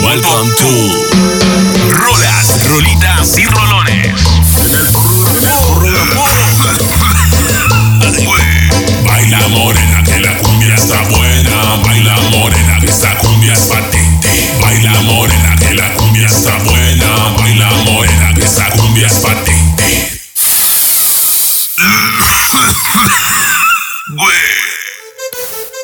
Welcome to Rolas, Rolitas y Rolones. En el, Baila morena que la cumbia está buena. Baila morena que esta cumbia es patente. Baila morena que la cumbia está buena. Baila morena que esta cumbia es patente.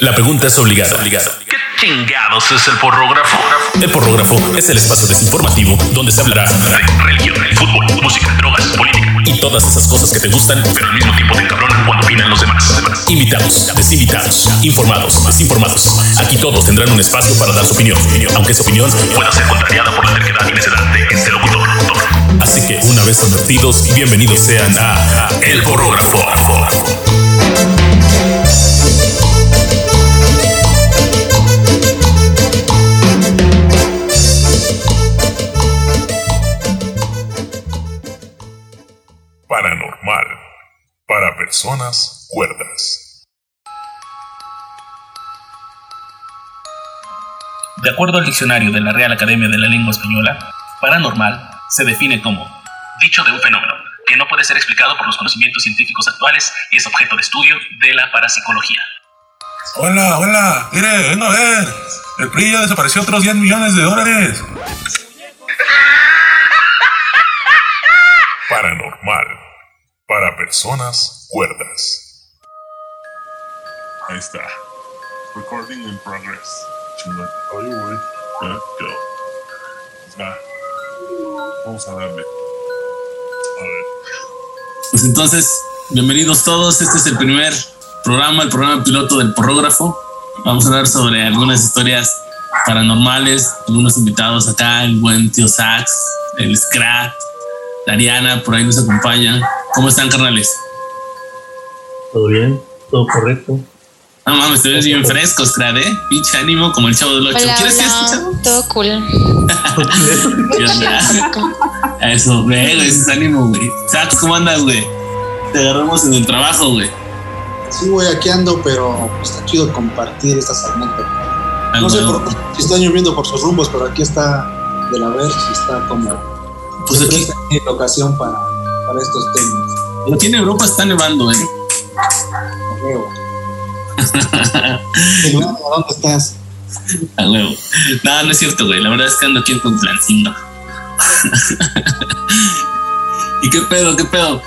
La pregunta es obligada. obligada. ¿Qué chingados es el porrógrafo? El porrógrafo es el espacio desinformativo donde se hablará de religión, fútbol, música, drogas, política y todas esas cosas que te gustan, pero al mismo tiempo te encabronan cuando opinan los demás. Invitados, desinvitados, informados, desinformados. Aquí todos tendrán un espacio para dar su opinión, aunque esa opinión pueda ser contrariada por la terquedad y necedad de este locutor. Así que, una vez advertidos, bienvenidos sean a El Porrógrafo. Personas cuerdas. De acuerdo al diccionario de la Real Academia de la Lengua Española, paranormal se define como dicho de un fenómeno que no puede ser explicado por los conocimientos científicos actuales y es objeto de estudio de la parapsicología. Hola, hola, mire, venga a ver. El PRI ya desapareció otros 10 millones de dólares. Paranormal para personas cuerdas. Ahí está. Recording in progress. Chingón. Oye, güey. Go. Pues va. Vamos a darle. A ver. Pues entonces, bienvenidos todos. Este es el primer programa, el programa piloto del porrógrafo. Vamos a hablar sobre algunas historias paranormales, algunos invitados acá, el buen tío Sax, el Scrat, Dariana, por ahí nos acompaña. ¿Cómo están, carnales? Todo bien, todo correcto. No mames, te ves bien fresco, Scrat, ¿eh? Pinche ánimo como el chavo del 8. Hola, ¿Quieres que hola. escuchar? Todo cool. ¿Qué onda? Eso, güey, ese es ánimo, güey. Sax, ¿cómo andas, güey? Te agarramos en el trabajo, güey. Sí, güey, aquí ando, pero está chido compartir estas anécdotas. Ah, No sé por, si están lloviendo por sus rumbos, pero aquí está de la ver si está como. Pues aquí, ocasión para, para estos temas. aquí en Europa está nevando, ¿eh? A huevo. ¿Y luego, ¿a dónde estás? A huevo. No, no es cierto, güey. La verdad es que ando aquí en Tuxtlancingo. ¿Y qué pedo, qué pedo?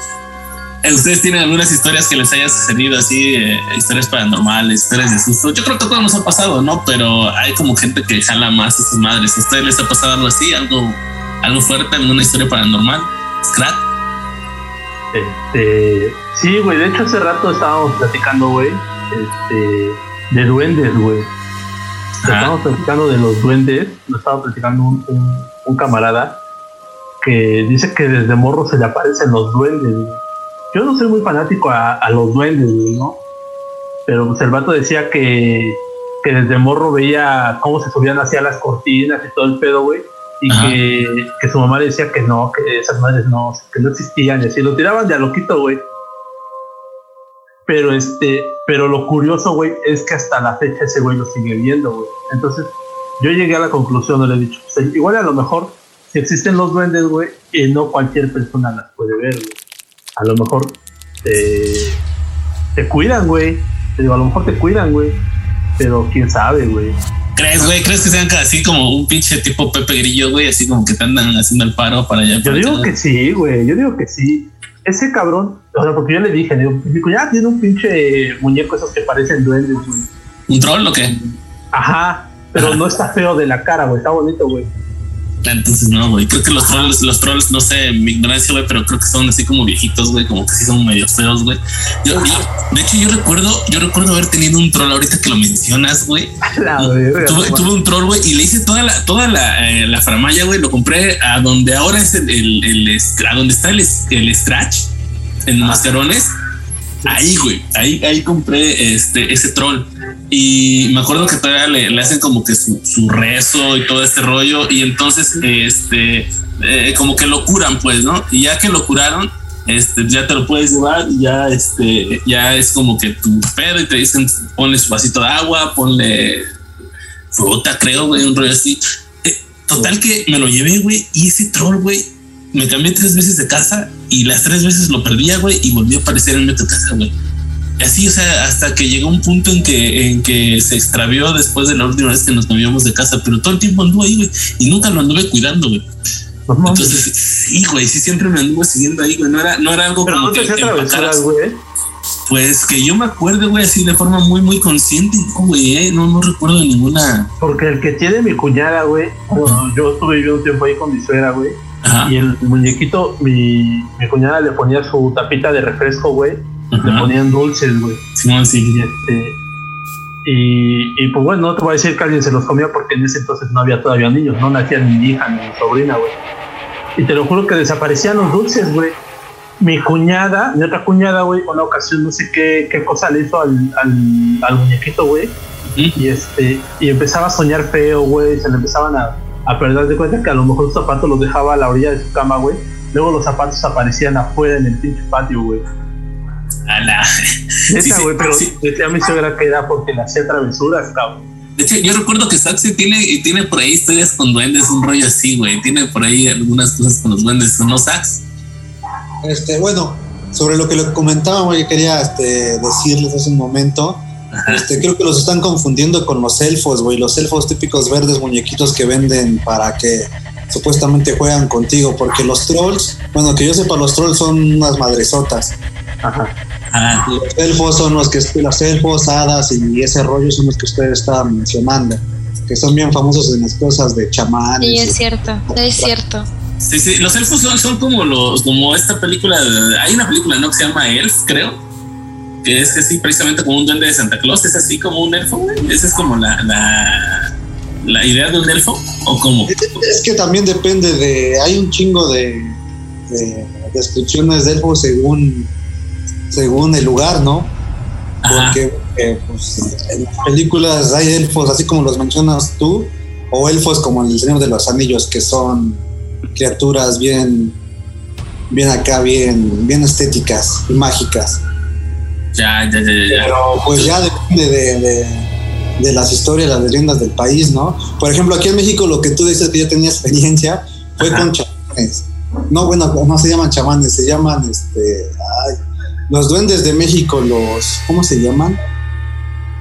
¿Ustedes tienen algunas historias que les haya sucedido así? eh, historias paranormales, historias de susto. Yo creo que todos nos ha pasado, ¿no? Pero hay como gente que jala más a sus madres. ¿A ustedes les ha pasado algo así? ¿Algo, algo fuerte? ¿Alguna historia paranormal? ¿Scrat? Este, sí, güey, de hecho hace rato estábamos platicando, güey, este, de duendes, güey. Estábamos platicando de los duendes, lo estaba platicando un, un- un camarada que dice que desde morro se le aparecen los duendes. Yo no soy muy fanático a, a los duendes, güey, ¿no? Pero pues el vato decía que, que desde morro veía cómo se subían hacia las cortinas y todo el pedo, güey. Y que, que su mamá le decía que no, que esas madres no, que no existían y así. Lo tiraban de a loquito, güey. Pero este, pero lo curioso, güey, es que hasta la fecha ese güey lo sigue viendo, güey. Entonces, yo llegué a la conclusión, no le he dicho, pues, igual a lo mejor, si existen los duendes, güey, y no cualquier persona las puede ver, güey. A lo mejor te, te cuidan, güey. Te digo, a lo mejor te cuidan, güey. Pero quién sabe, güey. ¿Crees, güey? ¿Crees que sean así como un pinche tipo Pepe Grillo, güey? Así como que te andan haciendo el paro para allá. Yo digo que sí, güey. Yo digo que sí. Ese cabrón, o sea, porque yo le dije, digo, digo, ya tiene un pinche muñeco esos que parecen duendes, güey. ¿Un troll o qué? Ajá, pero Ajá. no está feo de la cara, güey. Está bonito, güey. Entonces no, güey. Creo que los trolls, los trolls, no sé, mi ignorancia, güey, pero creo que son así como viejitos, güey, como que sí son medio feos, güey. Yo, yo- de hecho, yo recuerdo, yo recuerdo haber tenido un troll ahorita que lo mencionas, güey. Tuve, tuve un troll, güey, y le hice toda la, toda la, eh, la faramaya, güey. Lo compré a donde ahora es el, el, a donde está el, el scratch en mascarones. Ahí, güey, ahí, ahí compré este, ese troll. Y me acuerdo que todavía le, hacen como que su, rezo y todo este rollo. Y entonces, este, eh, como que lo curan, pues, ¿no? Y ya que lo curaron, este, ya te lo puedes llevar y ya, este, ya es como que tu pedo y te dicen, ponle su vasito de agua, ponle fruta, creo, güey, un rollo así. Eh, Total que me lo llevé, güey, y ese troll, güey, me cambié tres veces de casa y las tres veces lo perdía, güey, y volvió a aparecer en mi casa, güey. Y así, o sea, hasta que llegó un punto en que, en que se extravió después de la última vez que nos cambiamos de casa, pero todo el tiempo anduvo ahí, güey, y nunca lo anduve cuidando, güey. Entonces, sí, güey, sí siempre me anduvo siguiendo ahí, güey. No era, no era algo Pero como no te que, güey. Pues que yo me acuerdo, güey, así de forma muy, muy consciente, güey, eh, no, no recuerdo ninguna. Porque el que tiene mi cuñada, güey, bueno, yo estuve viviendo un tiempo ahí con mi suegra, güey, Ajá. y el muñequito, mi, mi cuñada le ponía su tapita de refresco, güey, le ponían dulces, güey. Simón, sí. Y este. Y, y pues bueno, no te voy a decir que alguien se los comió porque en ese entonces no había todavía niños, no nacía ni mi hija ni mi sobrina, güey. Y te lo juro que desaparecían los dulces, güey. Mi cuñada, mi otra cuñada, güey, una ocasión no sé qué, qué cosa le hizo al, al, al muñequito, güey. Y este, y empezaba a soñar feo, güey. Se le empezaban a, a perder de cuenta que a lo mejor los zapatos los dejaba a la orilla de su cama, güey. Luego los zapatos aparecían afuera en el pinche patio, güey. A la- Neta, güey, pero sí. decía mi suegra que era porque le hacía travesuras, cabrón. De hecho, yo recuerdo que Saxi tiene, y tiene por ahí historias con duendes, un rollo así, güey. Tiene por ahí algunas cosas con los duendes, ¿no, Sax? Este, bueno, sobre lo que le comentaba, yo quería este, decirles hace un momento. Este, creo que los están confundiendo con los elfos, güey. Los elfos típicos verdes muñequitos que venden para que supuestamente juegan contigo. Porque los trolls, bueno, que yo sepa, los trolls son unas madresotas. Ajá. Ah, los elfos son los que los elfos, hadas y ese rollo son los que ustedes estaban mencionando. Que son bien famosos en las cosas de chamanes. Sí, y- es cierto, es cierto. sí, sí, los elfos son, son como los, como esta película, de- hay una película, ¿no? Que se llama Elf, creo. Que es así, precisamente como un duende de Santa Claus, es así como un elfo, güey. Esa es como la, la, la idea de un elfo, o como. Es que también depende de. Hay un chingo de, de descripciones de elfos según, según el lugar, ¿no? Porque eh, pues, en las películas hay elfos así como los mencionas tú, o elfos como en El Señor de los Anillos, que son criaturas bien, bien acá, bien, bien estéticas y mágicas. Ya, ya, ya, ya, ya. Pero pues ya depende de, de- de las historias, las leyendas del país, ¿no? Por ejemplo, aquí en México lo que tú dices que yo tenía experiencia fue Ajá. con chamanes. No, bueno, no se llaman chamanes, se llaman este. ay, los duendes de México, los. ¿Cómo se llaman?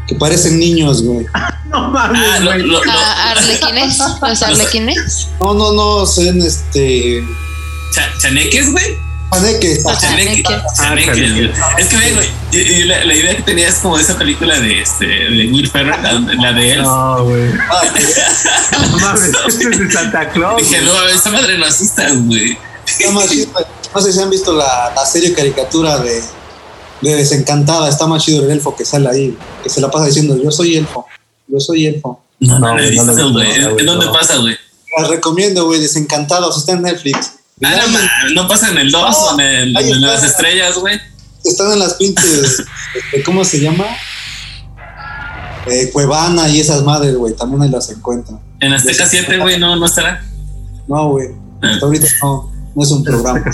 Que parecen niños, güey. No mames, Ah, lo- güey. lo- lo- Ah, ¿Arlequines? ¿Los arlequines? No, no, no, son este. cha- ¿Chaneques, güey? Los Chaneque- chaneques. chaneques. Es que, güey, la, la idea que tenía es como de esa película de, este, de Will Ferrell, la, la de Elf. No, güey. Ah, No mames, este es de Santa Claus. Dije, no, esa madre no asusta, güey. chido. No sé si han visto la, la serie caricatura de, de Desencantada. Está más chido el elfo que sale ahí. Que se la pasa diciendo: Yo soy elfo. Yo soy elfo. No, no, No, no he güey. ¿En dónde no. pasa, güey? La recomiendo, güey. Desencantados. Está en Netflix. Ah, no, ma, no pasa en el 2 o en, el- ahí en está. las estrellas, güey. Están en las pinches. este, ¿Cómo se llama? Eh, Cuevana y esas madres, güey. También ahí las encuentran. En Azteca 7, güey, no, no estará. No, güey. Hasta ahorita no. No es un programa.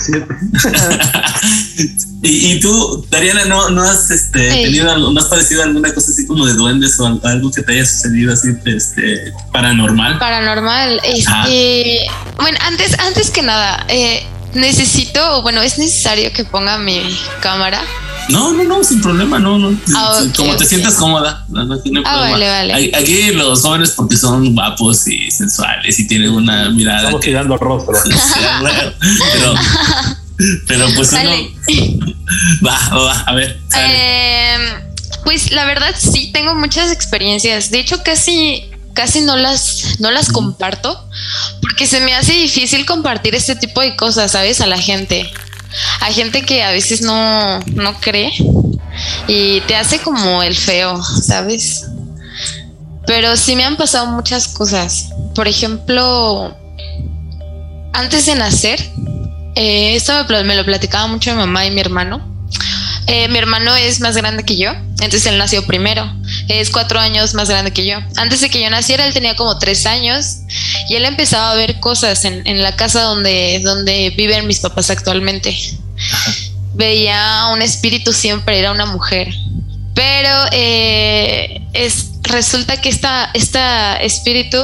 Y, y tú, Dariana, ¿no, no has este, Sí. tenido, algo- no has padecido alguna cosa así como de duendes o al- algo que te haya sucedido así este, paranormal? Paranormal. Este, bueno, antes, antes que nada, eh, necesito, o bueno, es necesario que ponga mi cámara. No, no, no, sin problema, no, no. Ah, como te ok. sientas cómoda. No, no, hay Ah, problema. vale, vale. Aquí los jóvenes porque son guapos y sensuales y tienen una mirada Estamos que... tirando rostro. Pero, pero pues uno... Sale. Va, va, va, a ver. sale. Eh, pues la verdad sí tengo muchas experiencias. De hecho, casi, casi no las, no las comparto porque se me hace difícil compartir este tipo de cosas, ¿sabes? A la gente. Hay gente que a veces no, no cree y te hace como el feo, ¿sabes? Pero sí me han pasado muchas cosas. Por ejemplo, antes de nacer, eh, esto me, me lo platicaba mucho mi mamá y mi hermano. Eh, mi hermano es más grande que yo, entonces él nació primero. Es cuatro años más grande que yo. Antes de que yo naciera, él tenía como tres años y él empezaba a ver cosas en, en la casa donde, donde viven mis papás actualmente. Veía un espíritu siempre, era una mujer. Pero eh, es, resulta que esta, esta espíritu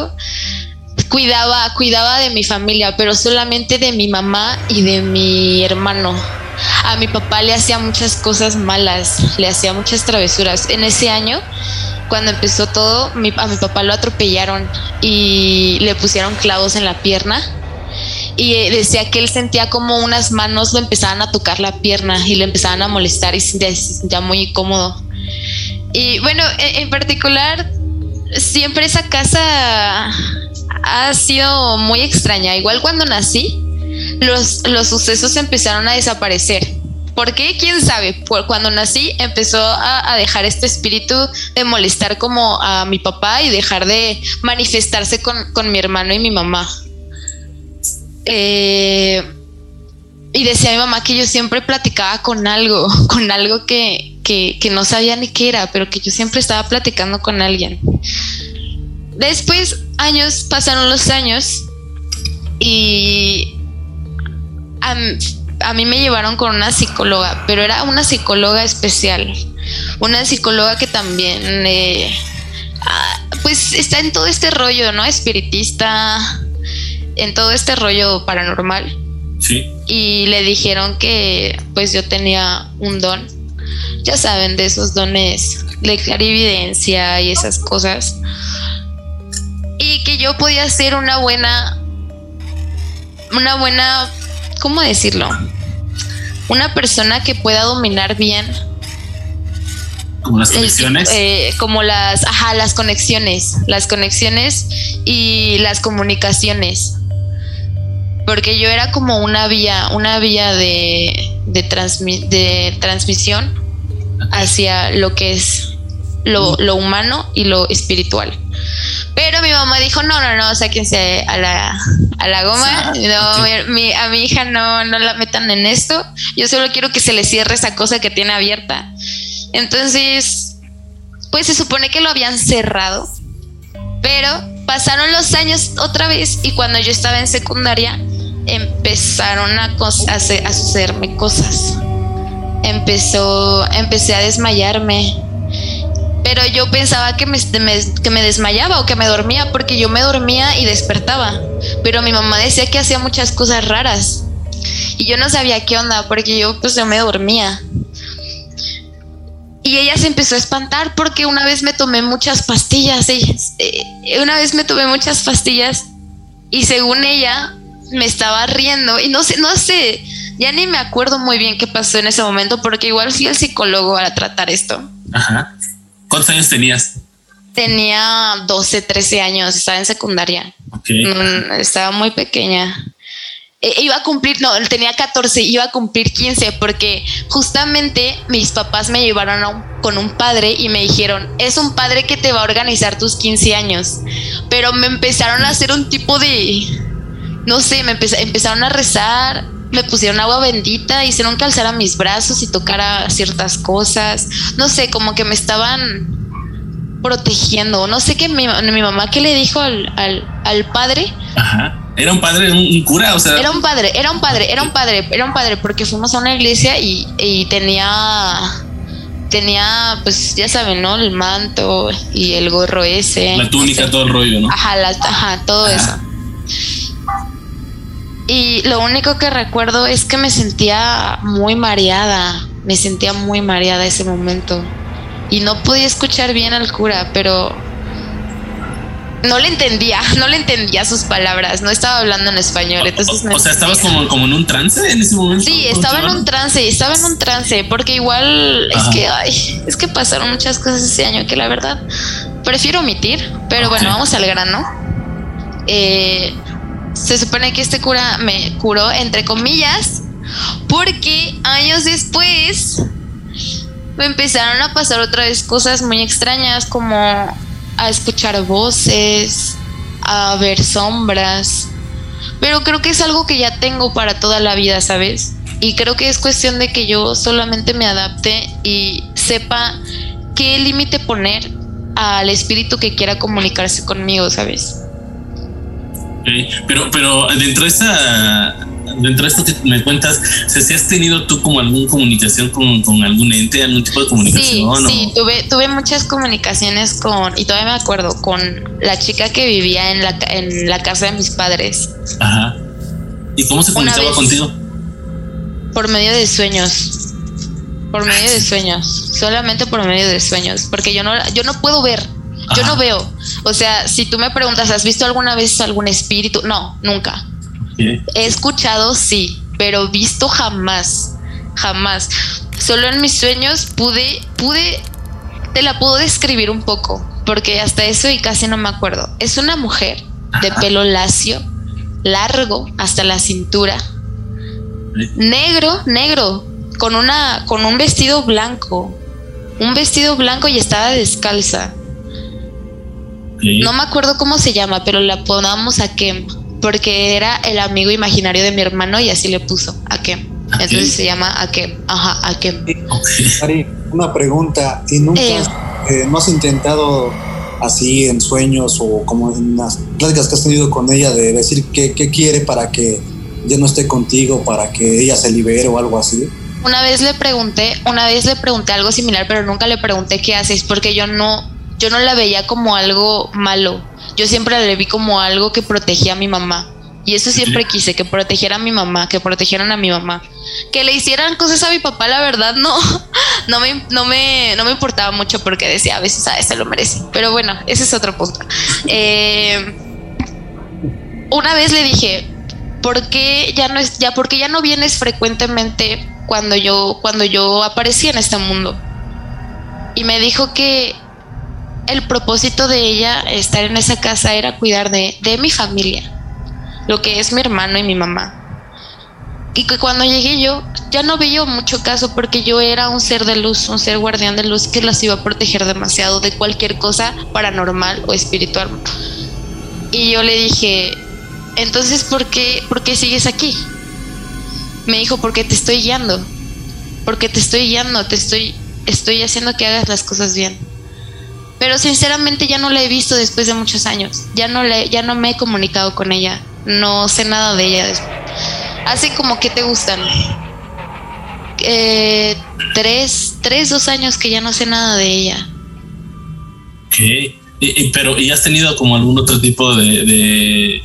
cuidaba, cuidaba de mi familia, pero solamente de mi mamá y de mi hermano. A mi papá le hacía muchas cosas malas, le hacía muchas travesuras. En ese año, cuando empezó todo, a mi papá lo atropellaron y le pusieron clavos en la pierna y eh, decía que él sentía como unas manos lo empezaban a tocar la pierna y le empezaban a molestar y se sentía muy incómodo. Y bueno, en, particular, siempre esa casa ha sido muy extraña. Igual cuando nací, los, los sucesos empezaron a desaparecer. ¿Por qué? ¿Quién sabe? cuando nací empezó a, dejar este espíritu de molestar como a mi papá y dejar de manifestarse con, con mi hermano y mi mamá. Eh, y decía mi mamá que yo siempre platicaba con algo, con algo que, que, no sabía ni qué era, pero que yo siempre estaba platicando con alguien. Después, años, pasaron los años y a, mí me llevaron con una psicóloga, pero era una psicóloga especial, una psicóloga que también, eh, ah, pues está en todo este rollo, ¿no? Espiritista, en todo este rollo paranormal. Sí. Y le dijeron que pues yo tenía un don. Ya saben, de esos dones de clarividencia y esas cosas. Y que yo podía ser una buena. Una buena. ¿Cómo decirlo? Una persona que pueda dominar bien como las conexiones eh, como las ajá las conexiones las conexiones y las comunicaciones. Porque yo era como una vía, una vía de, de, de transmisión hacia lo que es lo, lo, humano y lo espiritual. Pero mi mamá dijo, no, no, no, sáquense a la, a la goma, no, mi, a mi hija no, no la metan en esto, yo solo quiero que se le cierre esa cosa que tiene abierta. Entonces, pues se supone que lo habían cerrado, pero pasaron los años otra vez y cuando yo estaba en secundaria, empezaron a, a, sucederme cosas. Empezó, empecé a desmayarme. Pero yo pensaba que me, que me desmayaba o que me dormía porque yo me dormía y despertaba. Pero mi mamá decía que hacía muchas cosas raras. Y yo no sabía qué onda porque yo pues yo me dormía. Y ella se empezó a espantar porque una vez me tomé muchas pastillas. Eh, una vez me tomé muchas pastillas y según ella me estaba riendo y no sé, no sé, ya ni me acuerdo muy bien qué pasó en ese momento porque igual fui al psicólogo a tratar esto. Ajá. ¿Cuántos años tenías? Tenía 12, 13 años, estaba en secundaria. Mm, estaba muy pequeña. E, iba a cumplir, no, tenía 14, iba a cumplir 15 porque justamente mis papás me llevaron con un padre y me dijeron, es un padre que te va a organizar tus 15 años. Pero me empezaron a hacer un tipo de, no sé, me empezaron a rezar, me pusieron agua bendita, hicieron que alzara mis brazos y tocara ciertas cosas. No sé, como que me estaban protegiendo. No sé qué mi, mi mamá qué le dijo al, al, padre. Ajá. Era un padre, un, cura, o sea. Era un padre, era un padre, era un padre, era un padre, porque fuimos a una iglesia y, y tenía tenía, pues ya saben, ¿no? El manto y el gorro ese. La túnica, todo el rollo, ¿no? Ajá, ajá todo eso. Y lo único que recuerdo es que me sentía muy mareada, me sentía muy mareada ese momento. Y no podía escuchar bien al cura, pero no le entendía, no le entendía sus palabras, no estaba hablando en español. Entonces o, sea, estabas como, como, en un trance en ese momento. Sí, estaba en un trance, estaba en un trance, porque igual es que, ay, es que pasaron muchas cosas ese año que la verdad prefiero omitir, pero bueno, vamos al grano. Eh, se supone que este cura me curó, entre comillas, porque años después me empezaron a pasar otra vez cosas muy extrañas, como a escuchar voces, a ver sombras. Pero creo que es algo que ya tengo para toda la vida, ¿sabes? Y creo que es cuestión de que yo solamente me adapte y sepa qué límite poner al espíritu que quiera comunicarse conmigo, ¿sabes? Pero, pero dentro de esa dentro de esto que me cuentas, si has tenido tú como alguna comunicación con, con, algún ente, algún tipo de comunicación. Sí, sí, tuve, tuve muchas comunicaciones con, y todavía me acuerdo, con la chica que vivía en la, en la casa de mis padres. Ajá. ¿Y cómo se comunicaba contigo? Por medio de sueños. Por medio de sueños. Solamente por medio de sueños. Porque yo no, yo no puedo ver. Yo no veo. O sea, si tú me preguntas, ¿has visto alguna vez algún espíritu? No, nunca. He escuchado, sí, pero visto jamás. Jamás. Solo en mis sueños pude, pude, te la puedo describir un poco, porque hasta eso y casi no me acuerdo. Es una mujer de pelo lacio, largo hasta la cintura, negro, negro, con una, con un vestido blanco, un vestido blanco y estaba descalza. No me acuerdo cómo se llama, pero la ponamos a Kem, porque era el amigo imaginario de mi hermano y así le puso a Kem. Entonces se llama Akem. Ajá, Akem. Ari, una pregunta. ¿Y nunca eh. Eh, no has intentado así en sueños o como en las pláticas que has tenido con ella de decir qué, qué quiere para que ya no esté contigo, para que ella se libere o algo así? Una vez le pregunté, una vez le pregunté algo similar, pero nunca le pregunté qué haces, porque yo no, yo no la veía como algo malo. Yo siempre la vi como algo que protegía a mi mamá. Y eso siempre quise, que protegiera a mi mamá, que protegieran a mi mamá. Que le hicieran cosas a mi papá, la verdad, no, no me, no me, no me importaba mucho porque decía, a veces a ese lo merece. Pero bueno, ese es otro punto. Eh, una vez le dije, ¿por qué ya no es, ya, porque ya no vienes frecuentemente cuando yo, cuando yo aparecí en este mundo? Y me dijo que el propósito de ella estar en esa casa era cuidar de, de mi familia, lo que es mi hermano y mi mamá. Y que cuando llegué yo, ya no veía mucho caso porque yo era un ser de luz, un ser guardián de luz que las iba a proteger demasiado de cualquier cosa paranormal o espiritual. Y yo le dije, entonces, ¿por qué, ¿por qué sigues aquí? Me dijo, porque te estoy guiando, porque te estoy guiando, te estoy, estoy haciendo que hagas las cosas bien pero sinceramente ya no la he visto después de muchos años. Ya no le, ya no me he comunicado con ella. No sé nada de ella. Hace como que te gustan. Eh, tres, tres, dos años que ya no sé nada de ella. ¿Qué? pero ¿y has tenido como algún otro tipo de, de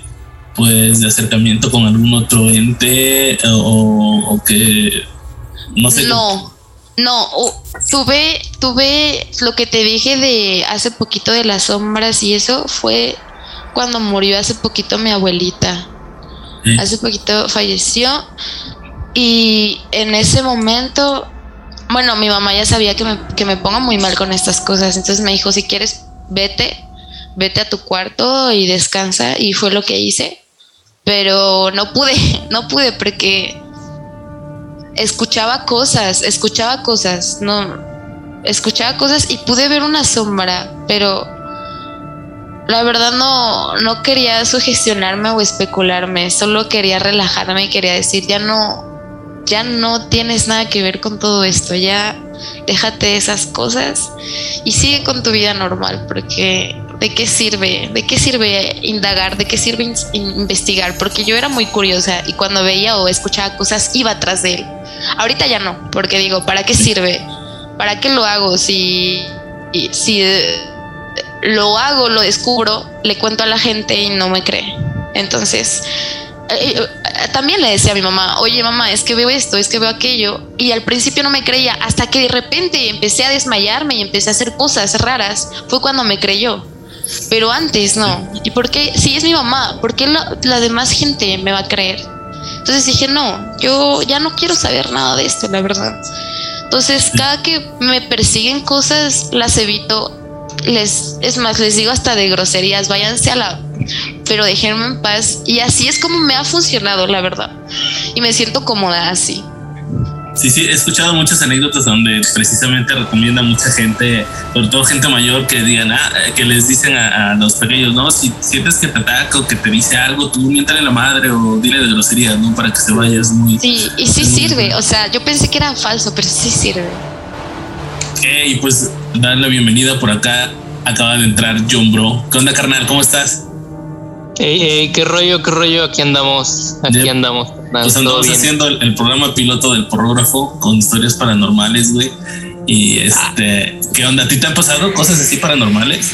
pues de acercamiento con algún otro ente o, o que no sé? No. No, tuve, tuve lo que te dije de hace poquito de las sombras y eso fue cuando murió hace poquito mi abuelita. Hace poquito falleció y en ese momento, bueno, mi mamá ya sabía que me, que me pongo muy mal con estas cosas, entonces me dijo, si quieres, vete, vete a tu cuarto y descansa y fue lo que hice, pero no pude, no pude porque escuchaba cosas, escuchaba cosas, no, escuchaba cosas y pude ver una sombra, pero la verdad no, no quería sugestionarme o especularme, solo quería relajarme y quería decir, ya no, ya no tienes nada que ver con todo esto, ya déjate esas cosas y sigue con tu vida normal, porque ¿de qué sirve? ¿De qué sirve indagar? ¿De qué sirve investigar? Porque yo era muy curiosa y cuando veía o escuchaba cosas iba atrás de él. Ahorita ya no, porque digo, ¿para qué sirve? ¿Para qué lo hago? Si, si eh, lo hago, lo descubro, le cuento a la gente y no me cree. Entonces, eh, eh, también le decía a mi mamá, oye mamá, es que veo esto, es que veo aquello. Y al principio no me creía, hasta que de repente empecé a desmayarme y empecé a hacer cosas raras. Fue cuando me creyó. Pero antes no. ¿Y por qué? Si es mi mamá, ¿por qué la demás gente me va a creer? Entonces dije, no, yo ya no quiero saber nada de esto, la verdad. Entonces, cada que me persiguen cosas, las evito. Les, es más, les digo hasta de groserías, váyanse a la. Pero déjenme en paz. Y así es como me ha funcionado, la verdad. Y me siento cómoda así. Sí, sí, he escuchado muchas anécdotas donde precisamente recomienda mucha gente, sobre todo gente mayor, que digan, ah, que les dicen a, los pequeños, no, si sientes que te ataca o que te dice algo, tú miéntale la madre o dile de groserías, ¿no? Para que se vayas muy. Sí, y sí sirve, o sea, yo pensé que era falso, pero sí sirve. Ok, y pues dar la bienvenida por acá. Acaba de entrar John Bro. ¿Qué onda, carnal? ¿Cómo estás? Ey, ey, qué rollo, qué rollo, aquí andamos, aquí andamos. Pues andamos haciendo el, el programa piloto del porrógrafo con historias paranormales, güey. Y este, ¿qué onda? ¿A ti te han pasado cosas así paranormales?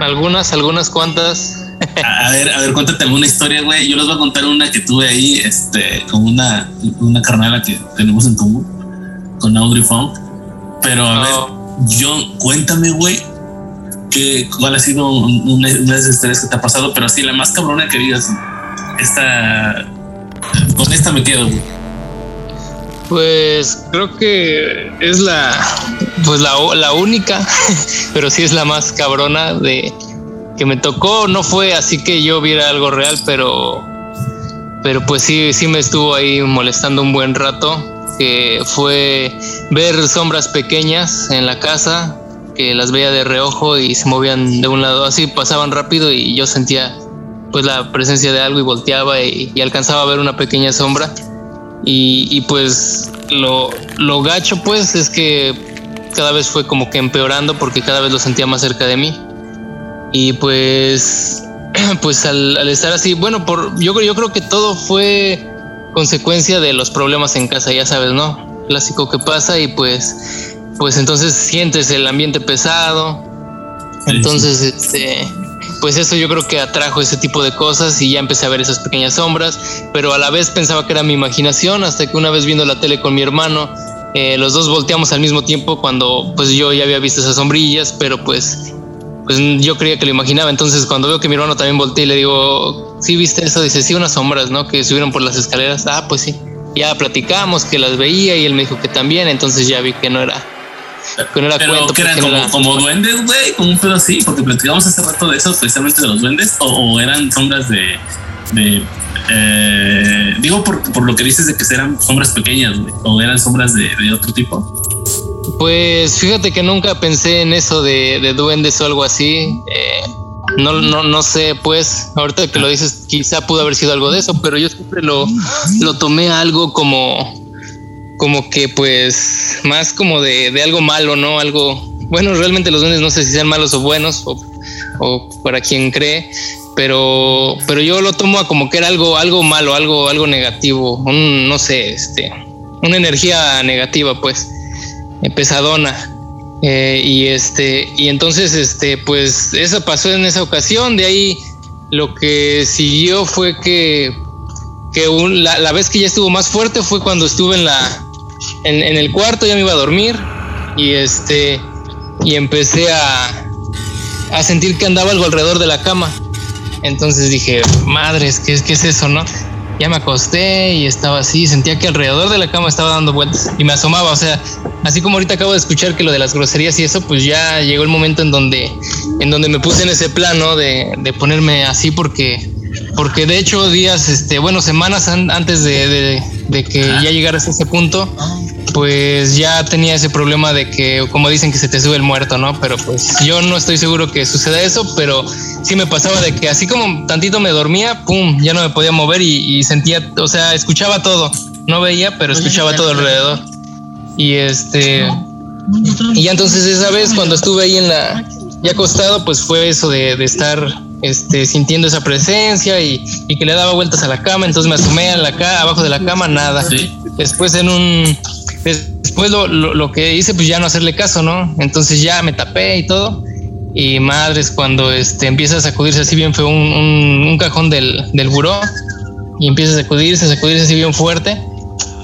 Algunas, algunas cuantas. A, a ver, a ver, cuéntate alguna historia, güey. Yo les voy a contar una que tuve ahí, este, con una, una carnala que tenemos en común, con Audrey Funk. Pero a ver, yo, cuéntame, güey, que, cuál ha sido un- una, una de esas historias que te ha pasado, pero así la más cabrona que digas, esta, con esta me quedo. Pues creo que es la, pues la, la única, pero sí es la más cabrona de que me tocó. No fue así que yo viera algo real, pero, pero pues sí, sí me estuvo ahí molestando un buen rato. Que fue ver sombras pequeñas en la casa, que las veía de reojo y se movían de un lado, así pasaban rápido y yo sentía pues la presencia de algo y volteaba y, y alcanzaba a ver una pequeña sombra. Y, y, pues lo, lo gacho pues es que cada vez fue como que empeorando porque cada vez lo sentía más cerca de mí. Y pues, pues al, al estar así, bueno, por, yo, yo creo que todo fue consecuencia de los problemas en casa, ya sabes, ¿no? Clásico que pasa y pues, pues entonces sientes el ambiente pesado. Entonces, este, pues eso yo creo que atrajo ese tipo de cosas y ya empecé a ver esas pequeñas sombras, pero a la vez pensaba que era mi imaginación hasta que una vez viendo la tele con mi hermano, eh, los dos volteamos al mismo tiempo cuando pues yo ya había visto esas sombrillas, pero pues pues yo creía que lo imaginaba, entonces cuando veo que mi hermano también voltea y le digo, ¿sí viste eso? Dice, sí, unas sombras, ¿no? Que subieron por las escaleras. Ah, pues sí. Ya platicamos que las veía y él me dijo que también, entonces ya vi que no era era Pero cuento. que eran como, era- como duendes, güey, como un pedo así, porque platicamos hace rato de eso, precisamente de los duendes, o, o eran sombras de. de eh, digo por, por lo que dices de que eran sombras pequeñas, güey, o eran sombras de, de otro tipo. Pues fíjate que nunca pensé en eso de, de duendes o algo así. Eh, no, no, no sé, pues, ahorita que lo dices, quizá pudo haber sido algo de eso, pero yo siempre lo, lo tomé algo como, como que, pues, más como de, de algo malo, ¿no? Algo, bueno, realmente los duendes no sé si sean malos o buenos, o, para quien cree, pero, pero yo lo tomo a como que era algo, algo malo, algo, algo negativo, un, no sé, este, una energía negativa, pues eh, pesadona. Eh, y este, y entonces, este, pues eso pasó en esa ocasión. De ahí lo que siguió fue que, que la, la vez que ya estuvo más fuerte fue cuando estuve en la, en, en el cuarto, ya me iba a dormir. Y este, y empecé a, a sentir que andaba algo alrededor de la cama. Entonces dije, madres, ¿qué, qué es eso, no? Ya me acosté y estaba así, sentía que alrededor de la cama estaba dando vueltas y me asomaba, o sea, así como ahorita acabo de escuchar que lo de las groserías y eso, pues ya llegó el momento en donde, en donde me puse en ese plano de, de ponerme así porque, porque de hecho días, este, bueno, semanas an- antes de- de que ya llegaras a ese punto, pues ya tenía ese problema de que, como dicen, que se te sube el muerto, ¿no? Pero pues yo no estoy seguro que suceda eso, pero sí me pasaba de que así como tantito me dormía, pum, ya no me podía mover y, y sentía, o sea, escuchaba todo. No veía, pero escuchaba todo alrededor. Y este, y ya entonces esa vez cuando estuve ahí en la, ya acostado, pues fue eso de, de estar este, sintiendo esa presencia y, y que le daba vueltas a la cama, entonces me asomé a la ca abajo de la cama, nada. Después en un, después lo, lo, lo que hice, pues ya no hacerle caso, ¿no? Entonces ya me tapé y todo. Y madres, cuando este, empieza a sacudirse así bien fue un, un, un cajón del, del buró y empieza a sacudirse, a sacudirse así bien fuerte.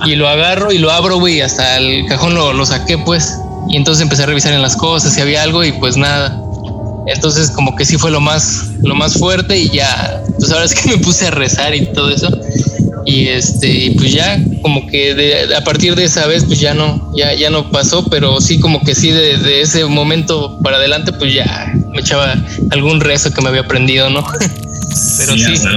Y lo agarro y lo abro, güey, hasta el cajón lo, lo saqué, pues. Y entonces empecé a revisar en las cosas si había algo y pues nada. Entonces como que sí fue lo más, lo más fuerte y ya, pues ahora es que me puse a rezar y todo eso. Y este, pues ya como que de, a partir de esa vez pues ya no, ya, ya no pasó, pero sí como que sí de, de ese momento para adelante pues ya me echaba algún rezo que me había aprendido, ¿no? Pero sí, sí.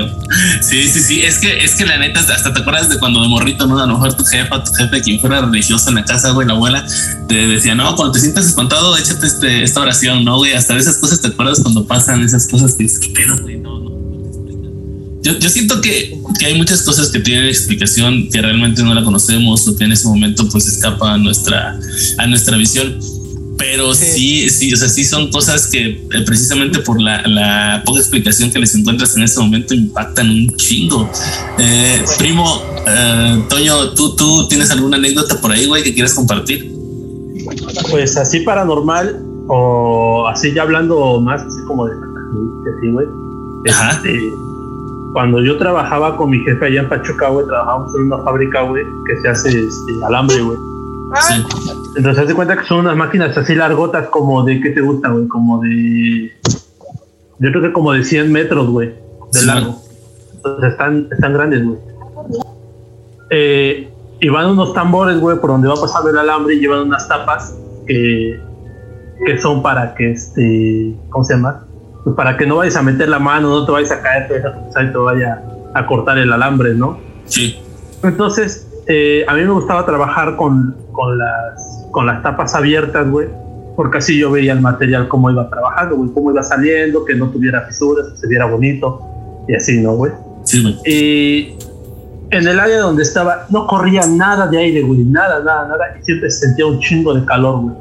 sí, sí, sí. Es que, es que la neta, hasta te acuerdas de cuando de morrito, ¿no? A lo mejor tu jefa, tu jefe, quien fuera religioso en la casa, güey, la abuela, te decía, no, cuando te sientas espantado, échate este, esta oración, ¿no, güey? Hasta de esas cosas te acuerdas cuando pasan esas cosas que dices, ¿qué pedo, güey? No, no. Yo, yo siento que, que hay muchas cosas que tienen explicación que realmente no la conocemos o que en ese momento pues escapa a nuestra, a nuestra visión. Pero sí, sí, o sea, sí son cosas que eh, precisamente por la, la, poca explicación que les encuentras en este momento impactan un chingo. Eh, primo, eh, Toño, ¿tú, ¿tú tienes alguna anécdota por ahí, güey, que quieras compartir? Pues así paranormal o así ya hablando más así como de así, güey. Este, cuando yo trabajaba con mi jefe allá en Pachuca, güey, trabajábamos en una fábrica, güey, que se hace este, alambre, güey. Entonces, haz cuenta que son unas máquinas así largotas, como de, ¿qué te gusta, güey? Como de. Yo creo que como de 100 metros, güey, de largo. Entonces, están, están grandes, güey. Eh, y van unos tambores, güey, por donde va pasando el alambre y llevan unas tapas que, que son para que, este. ¿Cómo se llama? Pues para que no vayas a meter la mano, no te vayas a caer, te y te vaya a cortar el alambre, ¿no? Sí. Entonces, eh, a mí me gustaba trabajar con, con, las, con las tapas abiertas, güey, porque así yo veía el material cómo iba trabajando, güey, cómo iba saliendo, que no tuviera fisuras, que se viera bonito y así, ¿no, güey? Sí, güey. Y en el área donde estaba no corría nada de aire, güey, nada, nada, nada, y siempre se sentía un chingo de calor, güey.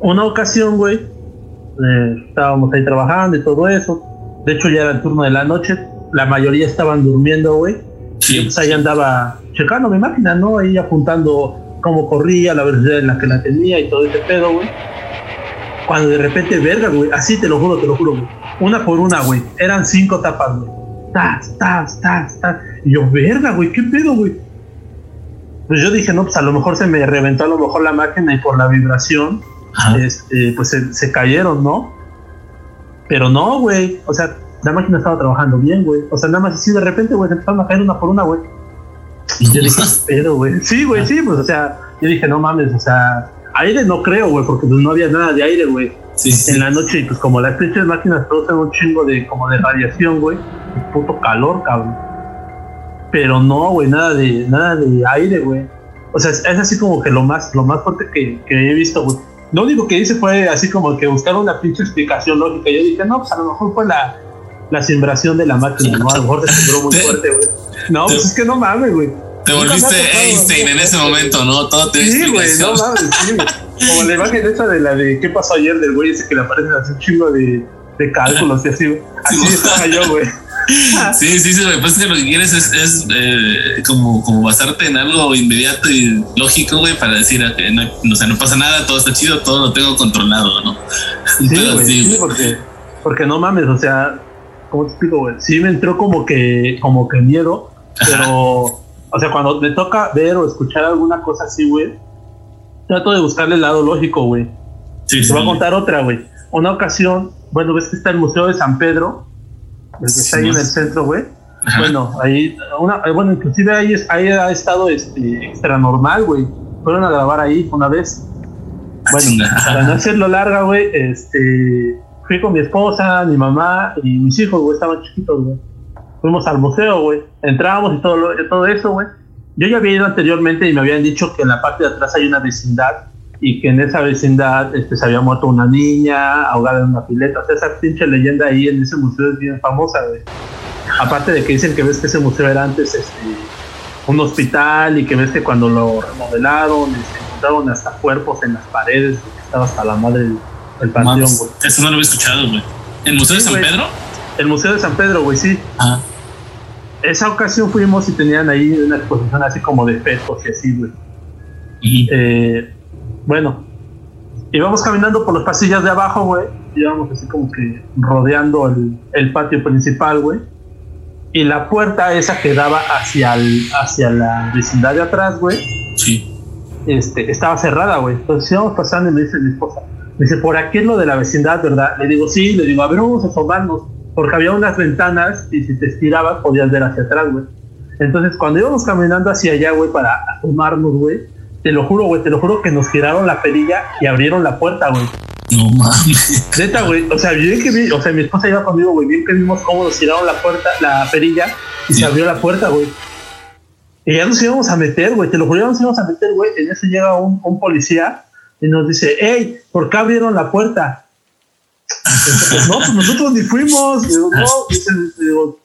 Una ocasión, güey, eh, estábamos ahí trabajando y todo eso. De hecho, ya era el turno de la noche. La mayoría estaban durmiendo, güey. Y pues ahí andaba checando mi máquina, ¿no? Ahí apuntando cómo corría, la velocidad en la que la tenía y todo ese pedo, güey. Cuando de repente, verga, güey, así te lo juro, te lo juro, güey. Una por una, güey. Eran cinco tapas, güey. Tas, tas, tas, tas. Y yo, verga, güey, ¿qué pedo, güey? Pues yo dije, no, pues a lo mejor se me reventó a lo mejor la máquina y por la vibración, este, pues se, se cayeron, ¿no? Pero no, güey. O sea, la máquina estaba trabajando bien, güey. O sea, nada más así de repente, güey, se empezaron a caer una por una, güey. Y yo dije, pero, güey. Sí, güey, sí, pues, o sea, yo dije, no mames, o sea, aire no creo, güey, porque pues no había nada de aire, güey. Sí, sí. En la noche, y pues como las pinches máquinas producen un chingo de, como de radiación, güey, puto calor, cabrón. Pero no, güey, nada de, nada de aire, güey. O sea, es, es así como que lo más, lo más fuerte que, que he visto, güey. Lo único que hice fue así como que buscar una pinche explicación lógica. Yo dije, no, pues a lo mejor fue la, la simbración de la máquina, ¿no? A lo mejor se sembró muy fuerte, güey. No, pues es que no mames, güey. Te volviste Einstein en ese momento, ¿no? Todo te Sí, güey, no mames, sí, güey. Como la imagen esa de la de qué pasó ayer del güey ese que le aparecen así un chingo de, de cálculos y así, güey. Así Sí, estaba yo, güey. Sí, sí, sí, güey. Pues es que lo que quieres es, es eh, como, como basarte en algo inmediato y lógico, güey, para decir ah, que no, o sea, no pasa nada, todo está chido, todo lo tengo controlado, ¿no? Sí, Pero sí, sí, porque, porque no mames, o sea, ¿cómo te explico, güey? Sí me entró como que, como que miedo, pero, o sea, cuando me toca ver o escuchar alguna cosa así, güey, trato de buscarle el lado lógico, güey. sí, Te voy a contar otra, güey. Una ocasión, bueno, ves que está el Museo de San Pedro, el que está ahí en el centro, güey. Bueno, ahí, una, eh, bueno, inclusive ahí, es- ahí ha estado este, extra normal, güey. Fueron a grabar ahí una vez. Bueno, chinga. para no hacerlo larga, güey, este, fui con mi esposa, mi mamá y mis hijos, güey, estaban chiquitos, güey. Fuimos al museo, güey. Entramos y todo, lo- todo eso, güey. Yo ya había ido anteriormente y me habían dicho que en la parte de atrás hay una vecindad y que en esa vecindad este, se había muerto una niña ahogada en una pileta. O sea, esa pinche leyenda ahí en ese museo es bien famosa, güey. Aparte de que dicen que ves que ese museo era antes este, un hospital y que ves que cuando lo remodelaron este, encontraron hasta cuerpos en las paredes, que estaba hasta la madre del, del panteón, güey. Eso no lo había escuchado, güey. ¿El Museo Sí, de San. Pedro? El Museo de San Pedro, güey, sí. Ah, Esa ocasión fuimos y tenían ahí una exposición así como de fetos y así, güey. y, Eh, bueno, íbamos caminando por los pasillos de abajo, güey. Íbamos así como que rodeando el, el patio principal, güey. Y la puerta esa que daba hacia, el, hacia la vecindad de atrás, güey, sí. este, estaba cerrada, güey. Entonces íbamos pasando y me dice mi esposa, me dice, por aquí es lo de la vecindad, ¿verdad? Le digo, sí, le digo, a ver, vamos a asomarnos. Porque había unas ventanas y si te estirabas podías ver hacia atrás, güey. Entonces cuando íbamos caminando hacia allá, güey, para asomarnos, güey, te lo juro, güey, te lo juro que nos giraron la perilla y abrieron la puerta, güey. No mames. Neta, güey, o sea, bien que vi, o sea, mi esposa iba conmigo, güey, bien que vimos cómo nos giraron la puerta, la perilla y Sí. se abrió la puerta, güey. Y ya nos íbamos a meter, güey, te lo juro, ya nos íbamos a meter, güey. En eso llega un, un policía y nos dice, hey, ¿por qué abrieron la puerta? Entonces, no, pues nosotros ni fuimos. Digo, no, digo,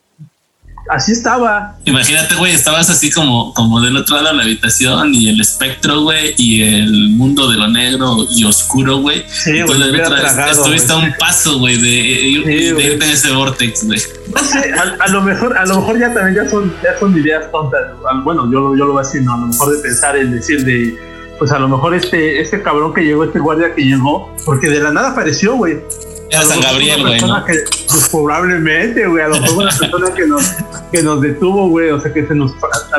Así estaba. Imagínate, güey, estabas así como, como del otro lado de la habitación y el espectro, güey, y el mundo de lo negro y oscuro, güey. Sí, güey, tragado, Estuviste a un paso, güey, de, de- Sí, de güey. irte en ese vortex, güey. No sé, a, a lo mejor, a lo mejor ya también ya son, ya son ideas tontas. Bueno, yo, lo- yo lo voy a decir, no, a lo mejor de pensar en decir de, pues a lo mejor este, este cabrón que llegó, este guardia que llegó, porque de la nada apareció, güey. Era San Gabriel, güey, persona ¿no? que, pues probablemente, güey, a lo mejor una persona que nos, que nos detuvo, güey, o sea, que se nos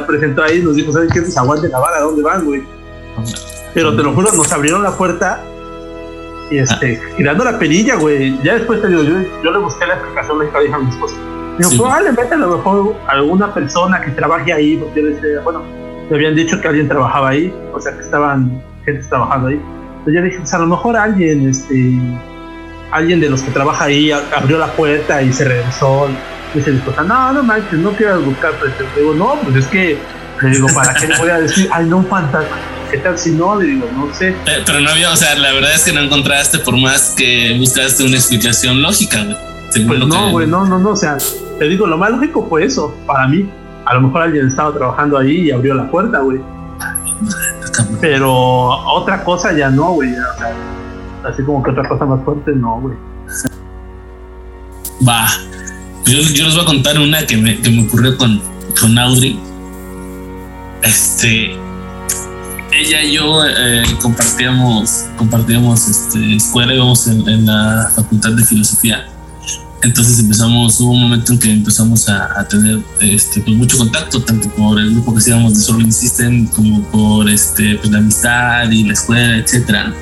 presentó ahí y nos dijo, ¿sabes qué? Pues aguante la vara, ¿a dónde van, güey? Pero te lo juro, nos abrieron la puerta y este, girando la perilla, güey. Ya después te digo, yo, yo le busqué la explicación, le dije a mi esposa. Digo, Sí. probablemente a lo mejor alguna persona que trabaje ahí, porque yo decía, bueno, me habían dicho que alguien trabajaba ahí, o sea, que estaban gente trabajando ahí. Entonces yo dije, pues a lo mejor alguien, este, alguien de los que trabaja ahí abrió la puerta y se regresó. Y mi esposa, no, no manches, no quieras buscar. Le digo, no, pues es que, le digo, ¿para qué le voy a decir, ay, no, un fantasma? ¿Qué tal si no? Le digo, no sé. Eh, Pero no había, o sea, la verdad es que no encontraste por más que buscaste una explicación lógica, güey. Pues no, güey, no, no, no, o sea, te digo, lo más lógico fue eso, para mí. A lo mejor alguien estaba trabajando ahí y abrió la puerta, güey. Pero otra cosa ya no, güey. O sea, así como que otra cosa más fuerte, no, güey. Va. Yo, yo les voy a contar una que me, que me ocurrió con, con Audrey. Este. Ella y yo eh, compartíamos, compartíamos este, escuela, íbamos en, en la facultad de filosofía. Entonces empezamos, hubo un momento en que empezamos a, a tener este, pues, mucho contacto, tanto por el grupo que hacíamos de Solving System, como por este, pues, la amistad y la escuela, etcétera.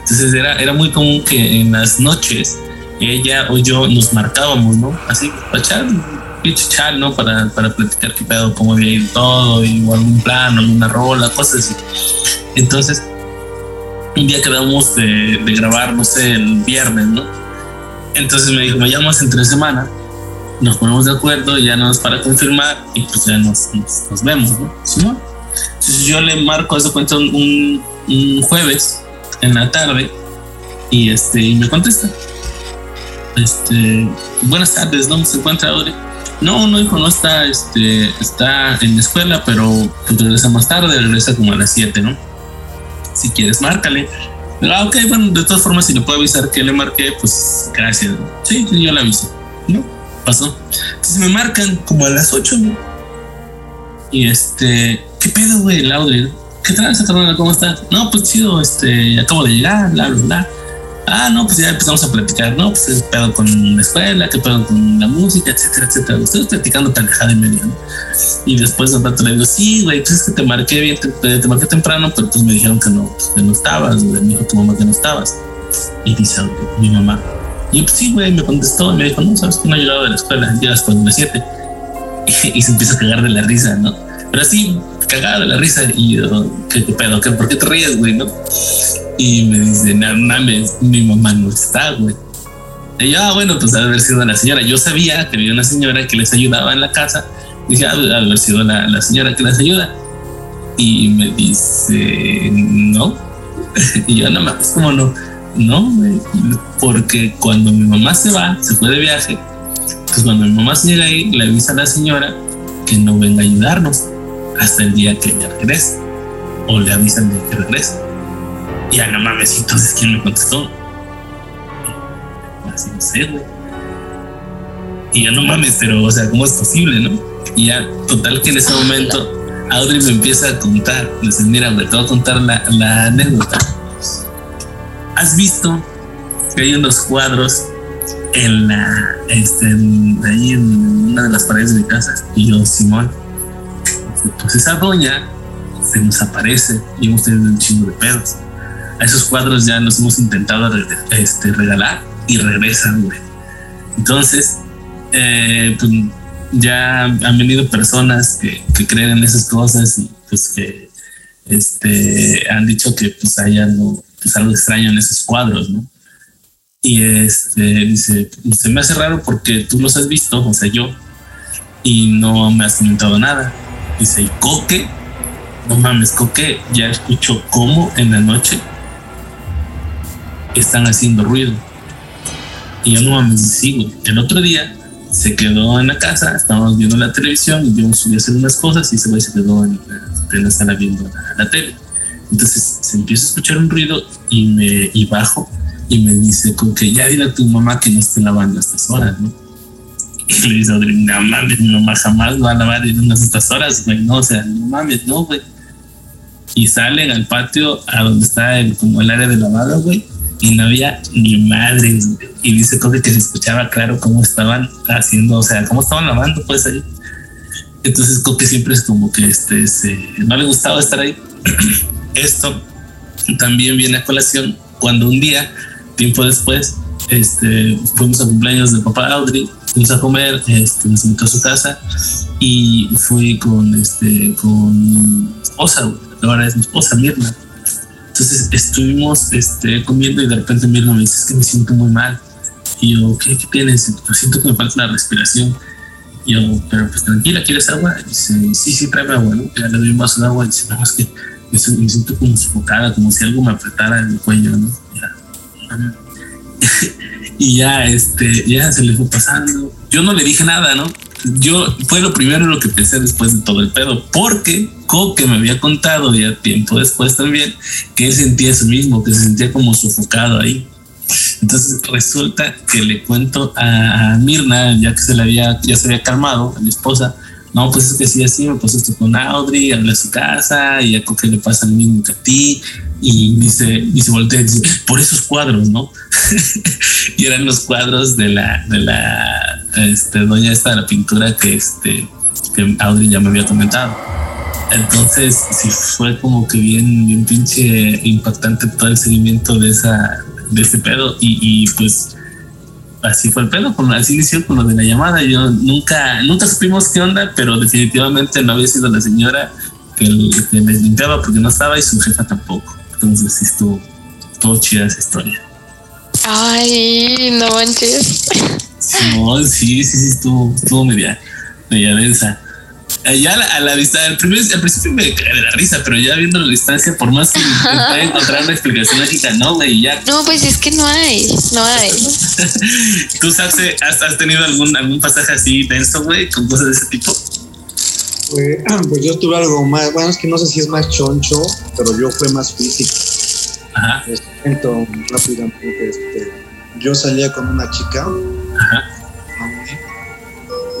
Entonces era, era muy común que en las noches ella o yo nos marcábamos, ¿no? Así, para echar ¿no? Para, para platicar qué pedo, cómo había ido todo, y algún plan, alguna rola, cosas así. Entonces, un día quedamos de, de grabar, no sé, el viernes, ¿no? Entonces me dijo, me llamas entre semana, nos ponemos de acuerdo, ya nos para confirmar y pues ya nos, nos, vemos, ¿no? Entonces yo le marco eso cuenta un, un, jueves en la tarde y este y me contesta este, buenas tardes, ¿dónde se encuentra Audrey? No, no, hijo, no está, este, está en la escuela, pero pues, regresa más tarde, regresa como a las 7, ¿no? Si quieres, márcale. Ah, ok, bueno, de todas formas, si le puedo avisar que le marqué, pues gracias. Sí, yo le aviso. ¿No? Pasó. Entonces me marcan como a las 8, ¿no? Y este, ¿qué pedo, güey, el Audrey? ¿Qué tal, carnal? ¿Cómo estás? No, pues chido, este, acabo de llegar, bla, bla, bla. Ah, no, pues ya empezamos a platicar, ¿no? Pues qué pedo con la escuela, qué pedo con la música, etcétera, etcétera. Ustedes platicando pendejada y media, ¿no? Y después de un rato le digo, sí, güey, pues es que te marqué bien, te, te- marqué temprano, pero pues me dijeron que no, pues, que no estabas, güey. Me dijo tu mamá que no estabas. Y dice mi mamá. Y yo, pues sí, güey, me contestó y me dijo, no, sabes que no he llegado de la escuela, llegas cuando las 7. Y, y se empieza a cagar de la risa, ¿no? Pero así, cagada la risa. Y yo, ¿qué, qué pedo? ¿Qué, ¿Por qué te ríes, güey, no? Y me dice, no mames, mi mamá no está, güey. Y yo, ah, bueno, pues haber sido la señora. Yo sabía que había una señora que les ayudaba en la casa. Dije, ah, haber sido la, la señora que les ayuda. Y me dice, no. Y yo, no mames, ¿cómo no? No, porque cuando mi mamá se va, se fue de viaje, pues cuando mi mamá se llega ahí, le avisa a la señora que no venga a ayudarnos hasta el día que ella regrese. O le avisan de que regrese. Y ya no mames, entonces ¿quién me contestó? Así no sé, güey. Y ya no mames, pero, o sea, ¿cómo es posible, no? Y ya, total que en ese momento, Audrey me empieza a contar. Le dice, mira, güey, te voy a contar la, la anécdota. ¿Has visto que hay unos cuadros en la, este, en- ahí en una de las paredes de mi casa? Y yo, Simón, pues esa doña se nos aparece y hemos tenido un chingo de pedos. A esos cuadros ya nos hemos intentado este, regalar y regresan. Entonces, eh, pues ya han venido personas que, que creen en esas cosas y pues que este, han dicho que pues hay algo, pues, algo extraño en esos cuadros, ¿no? Y este dice, se me hace raro porque tú los has visto, o sea, yo, y no me has comentado nada. Dice, ¿y Coque? No mames, Coque, ya escucho cómo en la noche están haciendo ruido. Y yo no mames, güey. El otro día se quedó en la casa, estábamos viendo la televisión y yo subí a hacer unas cosas y ese güey se quedó en, en la sala viendo la, tele. Entonces se empieza a escuchar un ruido y me y bajo y me dice con que ya dile a tu mamá que no esté lavando a estas horas, ¿no? Y le dice Audrey, no mames, mi mamá jamás va a lavar en unas estas horas, güey, no, o sea, no mames, no, güey. Y salen al patio a donde está el, como el área de lavado, güey, y no había ni madres, güey. Y dice Coque que se escuchaba claro cómo estaban haciendo, o sea, cómo estaban lavando, pues ahí. Entonces Coque siempre es como que este, no le gustaba estar ahí. Esto también viene a colación cuando un día, tiempo después, este, fuimos a cumpleaños de papá Audrey, fuimos a comer, este, nos invitó a su casa y fui con, este, con güey. ahora es esposa, Mirna. Entonces estuvimos este, comiendo y de repente Mirna me dice, es que me siento muy mal. Y yo, ¿qué, qué tienes? Pues siento que me falta la respiración. Y yo, pero pues tranquila, ¿quieres agua? Y dice, sí, sí, tráeme agua, ¿no? Ya le doy un agua y dice, no, es que me siento- como sofocada, como si algo me apretara el cuello, ¿no? Ya. y ya, este, ya se le fue pasando. Yo no le dije nada, ¿no? Yo fue lo primero lo que pensé después de todo el pedo, porque Coque me había contado ya tiempo después también que él sentía eso mismo, que se sentía como sofocado ahí. Entonces resulta que le cuento a, Mirna, ya que se le había, ya se había calmado, a mi esposa, no, pues es que sí, así me pasó esto con Audrey, hablé a su casa y a Coque le pasa lo mismo que a ti. Y dice, y se voltea por esos cuadros, ¿no? y eran los cuadros de la, de la este, doña esta de la pintura que, este, que Audrey ya me había comentado. Entonces, sí fue como que bien, bien pinche impactante todo el seguimiento de esa, de ese pedo. Y, y pues así fue el pedo, con, así inició con lo de la llamada. Yo nunca, nunca supimos qué onda, pero definitivamente no había sido la señora que, que les limpiaba porque no estaba y su jefa tampoco. Entonces sí estuvo, estuvo chida esa historia. Ay, no manches. No, sí, sí, sí, estuvo, estuvo media, media densa. Eh, Ya a la, a la vista, al, primer, al principio me cae de la risa, pero ya viendo la distancia, por más que intenté encontrar una explicación lógica, no, güey, ya. No, pues es que no hay, no hay. ¿Tú, Saxe, has, has tenido algún, algún pasaje así denso, güey, con cosas de ese tipo? Pues, pues yo tuve algo más, bueno, es que no sé si es más choncho, pero yo fue más físico. Ajá, cuento rápidamente, este, yo salía con una chica. ajá.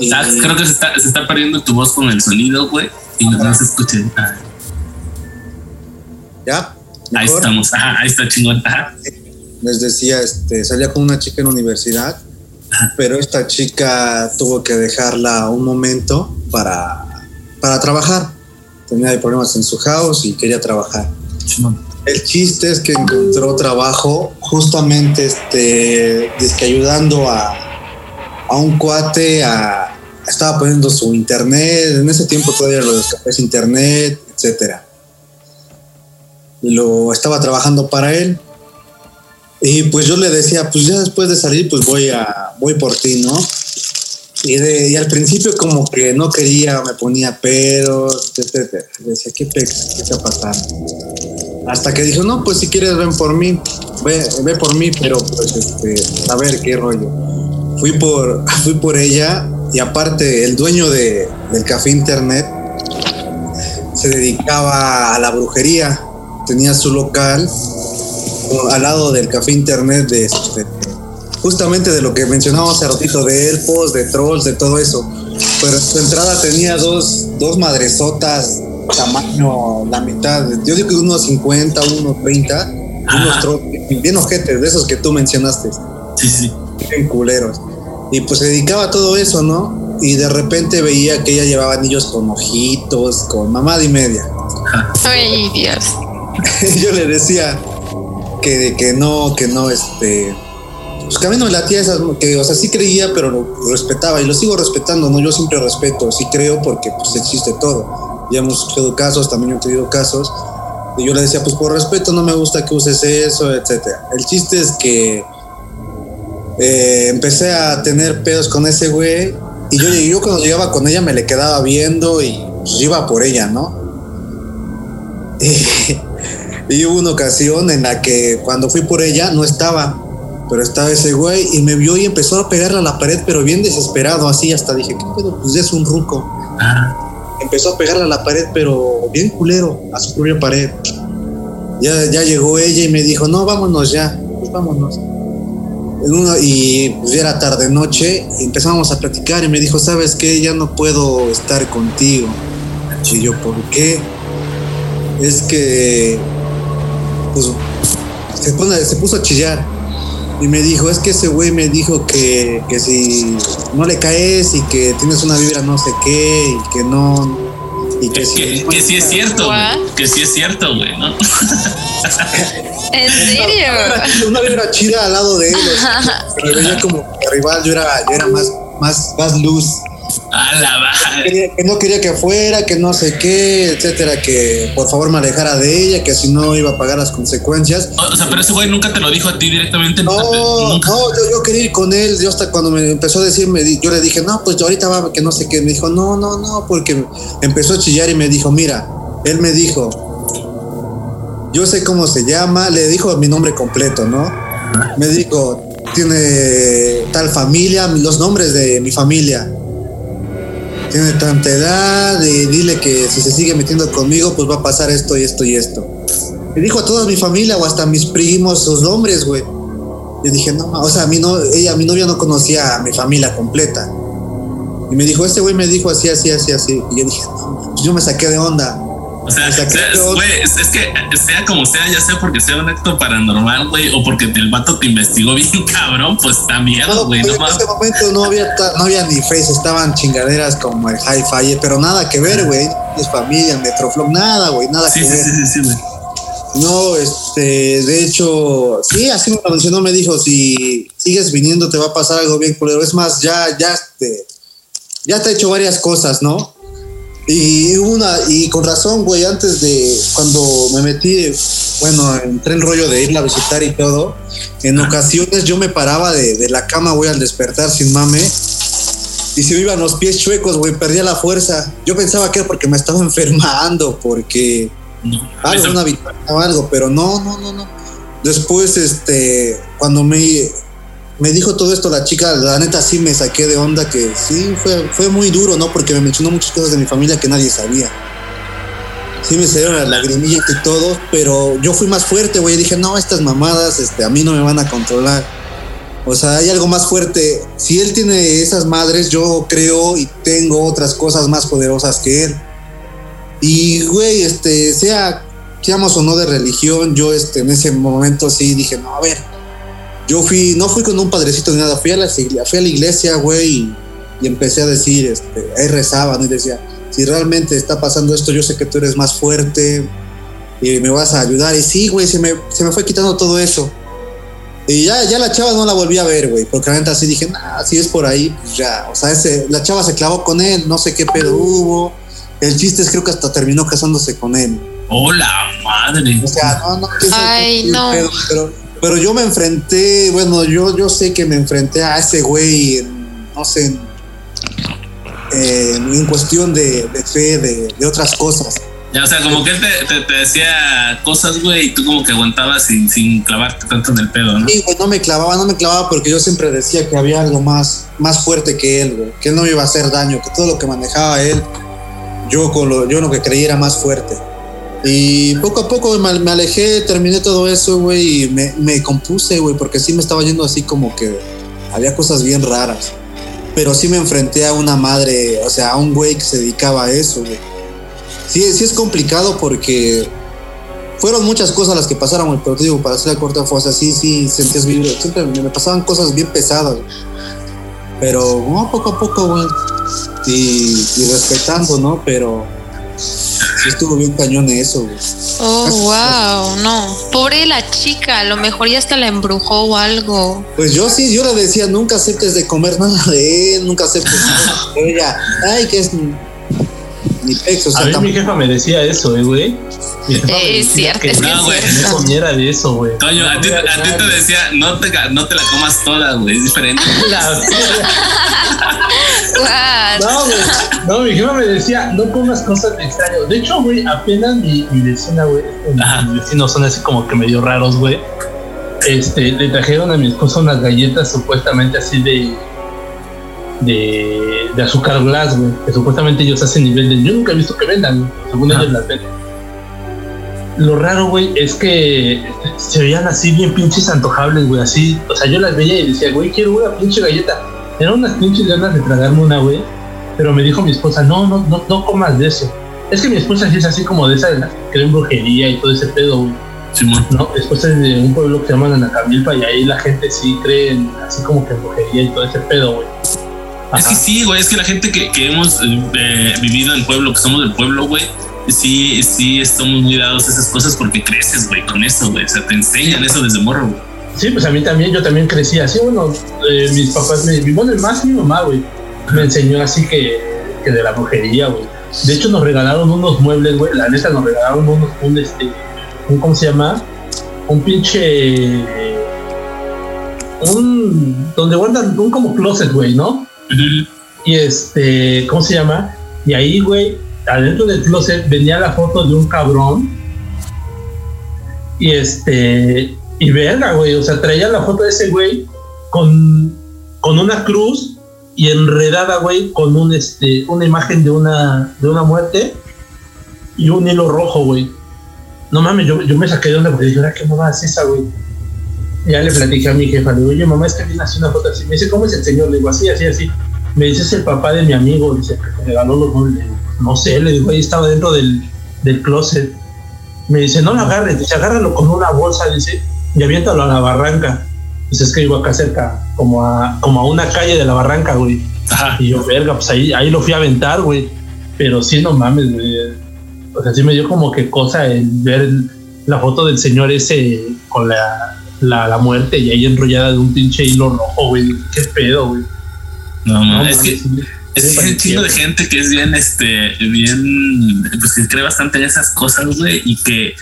y- Sax, creo que se está, se está perdiendo tu voz con el sonido, güey, y no, se escucha. Ah, ya, ahí estamos, ajá, ahí está chingón. Ajá, les decía, este, salía con una chica en la universidad, pero esta chica tuvo que dejarla un momento para, para trabajar. Tenía problemas en su house y quería trabajar. El chiste es que encontró trabajo justamente este, dizque ayudando a, a un cuate a estaba poniendo su internet, en ese tiempo todavía lo de los cafés internet, etcétera. Y lo estaba trabajando para él. Y pues yo le decía, pues ya después de salir, pues voy a voy por ti, ¿no? Y, de, y al principio como que no quería, me ponía peros, etcétera. Decía, ¿qué, pe- qué está pasando? Hasta que dijo, no, pues si quieres ven por mí, ve, ve por mí, pero pues este, a ver qué rollo. Fui por, fui por ella y aparte el dueño de, del café internet se dedicaba a la brujería. Tenía su local al lado del café internet de este, justamente de lo que mencionábamos hace ratito, de elfos, de trolls, de todo eso. Pero en su entrada tenía dos, dos madresotas, tamaño la mitad, yo digo que unos 50, unos 30, unos trolls bien ojetes, de esos que tú mencionaste, Sí, sí. bien culeros. Y pues se dedicaba a todo eso, ¿no? Y de repente veía que ella llevaba anillos con ojitos, con mamada y media. Ay, Dios. Yo le decía que, que no, que no, este. Pues que a mí no me latía esas, que, o sea, sí creía, pero lo respetaba y lo sigo respetando, ¿no? Yo siempre respeto, sí creo porque pues existe todo. Ya hemos escuchado casos, también he tenido casos. Y yo le decía, pues por respeto no me gusta que uses eso, etcétera. El chiste es que eh, empecé a tener pedos con ese güey y yo, yo cuando llegaba con ella me le quedaba viendo y pues iba por ella, ¿no? Y hubo una ocasión en la que cuando fui por ella no estaba. Pero estaba ese güey y me vio y empezó a pegarle a la pared, pero bien desesperado, así hasta dije, ¿qué pedo? Pues es un ruco. Empezó a pegarle a la pared, pero bien culero, a su propia pared. Ya, ya llegó ella y me dijo, no, vámonos ya, pues vámonos. En una- y pues ya era tarde noche y empezamos a platicar y me dijo, ¿sabes qué? Ya no puedo estar contigo. Y yo, ¿por qué? Es que pues se, pone- se puso a chillar y me dijo, es que ese güey me dijo que, que si no le caes y que tienes una vibra no sé qué y que no... Y que, Que, si- que, que sí es cierto? Que sí es cierto, güey, ¿no? ¿En serio? Una vibra chida al lado de él. o sea, me veía como que rival, yo era, yo era más, más, más luz. A la baja. Que no quería que fuera, que no sé qué, etcétera, que por favor me alejara de ella, que si no iba a pagar las consecuencias. O sea, pero ese güey nunca te lo dijo a ti directamente. No, no, yo, yo quería ir con él. Yo hasta cuando me empezó a decir, me di- yo le dije, no, pues yo ahorita va, que no sé qué. Me dijo, no, no, no, porque empezó a chillar y me dijo, mira, él me dijo, yo sé cómo se llama, le dijo mi nombre completo, ¿no? Me dijo, tiene tal familia, los nombres de mi familia. Tiene tanta edad, y dile que si se sigue metiendo conmigo, pues va a pasar esto y esto y esto. Le dijo a toda mi familia o hasta a mis primos sus nombres, güey. Yo dije, no, o sea, mi, no, ella, mi novia no conocía a mi familia completa. Y me dijo, este güey me dijo así, así, así, así. Y yo dije, no, yo me saqué de onda. O sea, güey, es, que sea como sea, ya sea porque sea un acto paranormal, güey, o porque el vato te investigó bien cabrón, pues da miedo, No, güey, pues, no en mames. ese momento no había, no había ni face, estaban chingaderas como el hi-fi, pero nada que ver, güey. Es familia, el Metroflop, nada, güey, nada Sí, que sí, ver. sí, sí, sí, güey. No, este, de hecho, sí, así me lo mencionó, me dijo, si sigues viniendo te va a pasar algo bien culero. Es más, ya, ya, este, ya te he hecho varias cosas, ¿no? Y una, y con razón, güey, antes de cuando me metí, bueno, entré en rollo de irla a visitar y todo, en ocasiones yo me paraba de, de la cama, güey, al despertar sin mame, y se me iban los pies chuecos, güey, perdía la fuerza. Yo pensaba que era porque me estaba enfermando, porque No, algo, una vitamina o algo, pero no, no, no, no. Después, este, cuando me, me dijo todo esto la chica, la neta sí me saqué de onda que sí, fue, fue muy duro, ¿no? Porque me mencionó muchas cosas de mi familia que nadie sabía. Sí me salieron las lagrimillas y todo, pero yo fui más fuerte, güey. Dije, no, estas mamadas, este, a mí no me van a controlar. O sea, hay algo más fuerte. Si él tiene esas madres, yo creo y tengo otras cosas más poderosas que él. Y, güey, este, sea, seamos o no de religión, yo, este, en ese momento sí dije, no, a ver, yo fui, no fui con un padrecito ni nada, fui a la, iglesia- fui a la iglesia, güey, y, y empecé a decir, este, ahí rezaba, ¿no? Y decía, si realmente está pasando esto, yo sé que tú eres más fuerte y me vas a ayudar. Y sí, güey, se me, se me fue quitando todo eso. Y ya, ya la chava no la volví a ver, güey, porque la neta así dije, nah, si es por ahí, pues ya, o sea, ese, la chava se clavó con él, no sé qué pedo hubo. El chiste es creo que hasta terminó casándose con él. Hola, madre. O sea, no, no, Ay, no. pedo, pero, pero yo me enfrenté, bueno, yo, yo sé que me enfrenté a ese güey, en, no sé, en, cuestión de, de fe, de, de otras cosas. Ya, o sea, como que él te, te, te decía cosas, güey, y tú como que aguantabas sin, sin clavarte tanto en el pedo, ¿no? Sí, güey, no me clavaba, no me clavaba porque yo siempre decía que había algo más, más fuerte que él, güey, que él no me iba a hacer daño, que todo lo que manejaba él, yo con lo, yo lo que creía era más fuerte. Y poco a poco me, alejé, terminé todo eso, güey, y me, compuse, güey, porque sí me estaba yendo así como que había cosas bien raras. Pero sí me enfrenté a una madre, o sea, a un güey que se dedicaba a eso, güey. Sí, sí es complicado porque fueron muchas cosas las que pasaron, pero te digo, para hacer la corta fue, o sea, sí, sí, sentías vibra, siempre me pasaban cosas bien pesadas, güey. Pero, no, poco a poco, güey, y respetando, ¿no? Pero sí estuvo bien cañón eso, güey. Oh, wow, no. Pobre la chica, a lo mejor ya hasta la embrujó o algo. Pues yo sí, yo le decía, nunca aceptes de comer nada de él, nunca aceptes nada de ella. Ay, que es ni pex, o sea, A mí mi jefa me decía eso, eh, güey. Eh, es cierto, que es que No, es güey, no comiera de eso, güey. Coño, a ti, a ti te decía, no te, no te la comas toda, güey, es diferente. No, güey. No, mi jefa me decía, no comas cosas de extraño. De hecho, güey, apenas mi, mi vecina, güey, mis vecinos son así como que medio raros, güey. este, le trajeron a mi esposa unas galletas supuestamente así de de, de azúcar glass, güey, que supuestamente ellos hacen nivel de yo nunca he visto que vendan, según ellos las venden. Lo raro, güey, es que se veían así bien pinches antojables, güey, así, o sea, yo las veía y decía, güey, quiero una pinche galleta. Eran unas pinches ganas de tragarme una, güey, pero me dijo mi esposa, no, no, no, no comas de eso. Es que mi esposa sí es así como de esa de las que creen brujería y todo ese pedo, güey. Simón. ¿no? Después es de un pueblo que se llama Nanacamilpa y ahí la gente sí cree en, así como que en brujería y todo ese pedo, güey. Es que sí, güey, es que la gente que, que hemos eh, vivido en pueblo, que somos del pueblo, güey, sí, sí estamos muy dados a esas cosas porque creces, güey, con eso, güey. O sea, te enseñan eso desde morro, güey. Sí, pues a mí también, yo también crecí así, bueno, eh, mis papás, me, bueno, más mi mamá, güey, me enseñó así que, que de la brujería, güey. De hecho, nos regalaron unos muebles, güey, la neta nos regalaron unos, un, este, un, ¿cómo se llama? Un pinche, un, donde guardan, un como closet, güey, ¿no? Y este, ¿cómo se llama? Y ahí, güey, adentro del closet venía la foto de un cabrón. Y este, y verga, güey, o sea, traía la foto de ese güey con, con una cruz y enredada, güey, con un, este, una imagen de una, de una muerte y un hilo rojo, güey. No mames, yo, yo me saqué de onda porque dije, ¿ahora qué mamá es esa, güey? Ya le platiqué a mi jefa, le digo, oye, mamá, es que viene así una foto así. Me dice, ¿cómo es el señor? Le digo, así, así, así. Me dice, es el papá de mi amigo, dice, que regaló los muebles. No sé, le digo, ahí estaba dentro del, del closet. Me dice, no lo agarres, dice, agárralo con una bolsa, dice, y aviéntalo a la barranca. Pues es que vivo acá cerca, como a, como a una calle de la barranca, güey. Ajá. Y yo, verga, pues ahí, ahí lo fui a aventar, güey. Pero sí, no mames, güey. O sea, sí me dio como que cosa el ver la foto del señor ese con la, la, la muerte y ahí enrollada de un pinche hilo rojo, güey. Qué pedo, güey. No, No, no, es que mames, sí. Es un chingo de gente que es bien, este, bien, pues que cree bastante en esas cosas, güey, y que eh,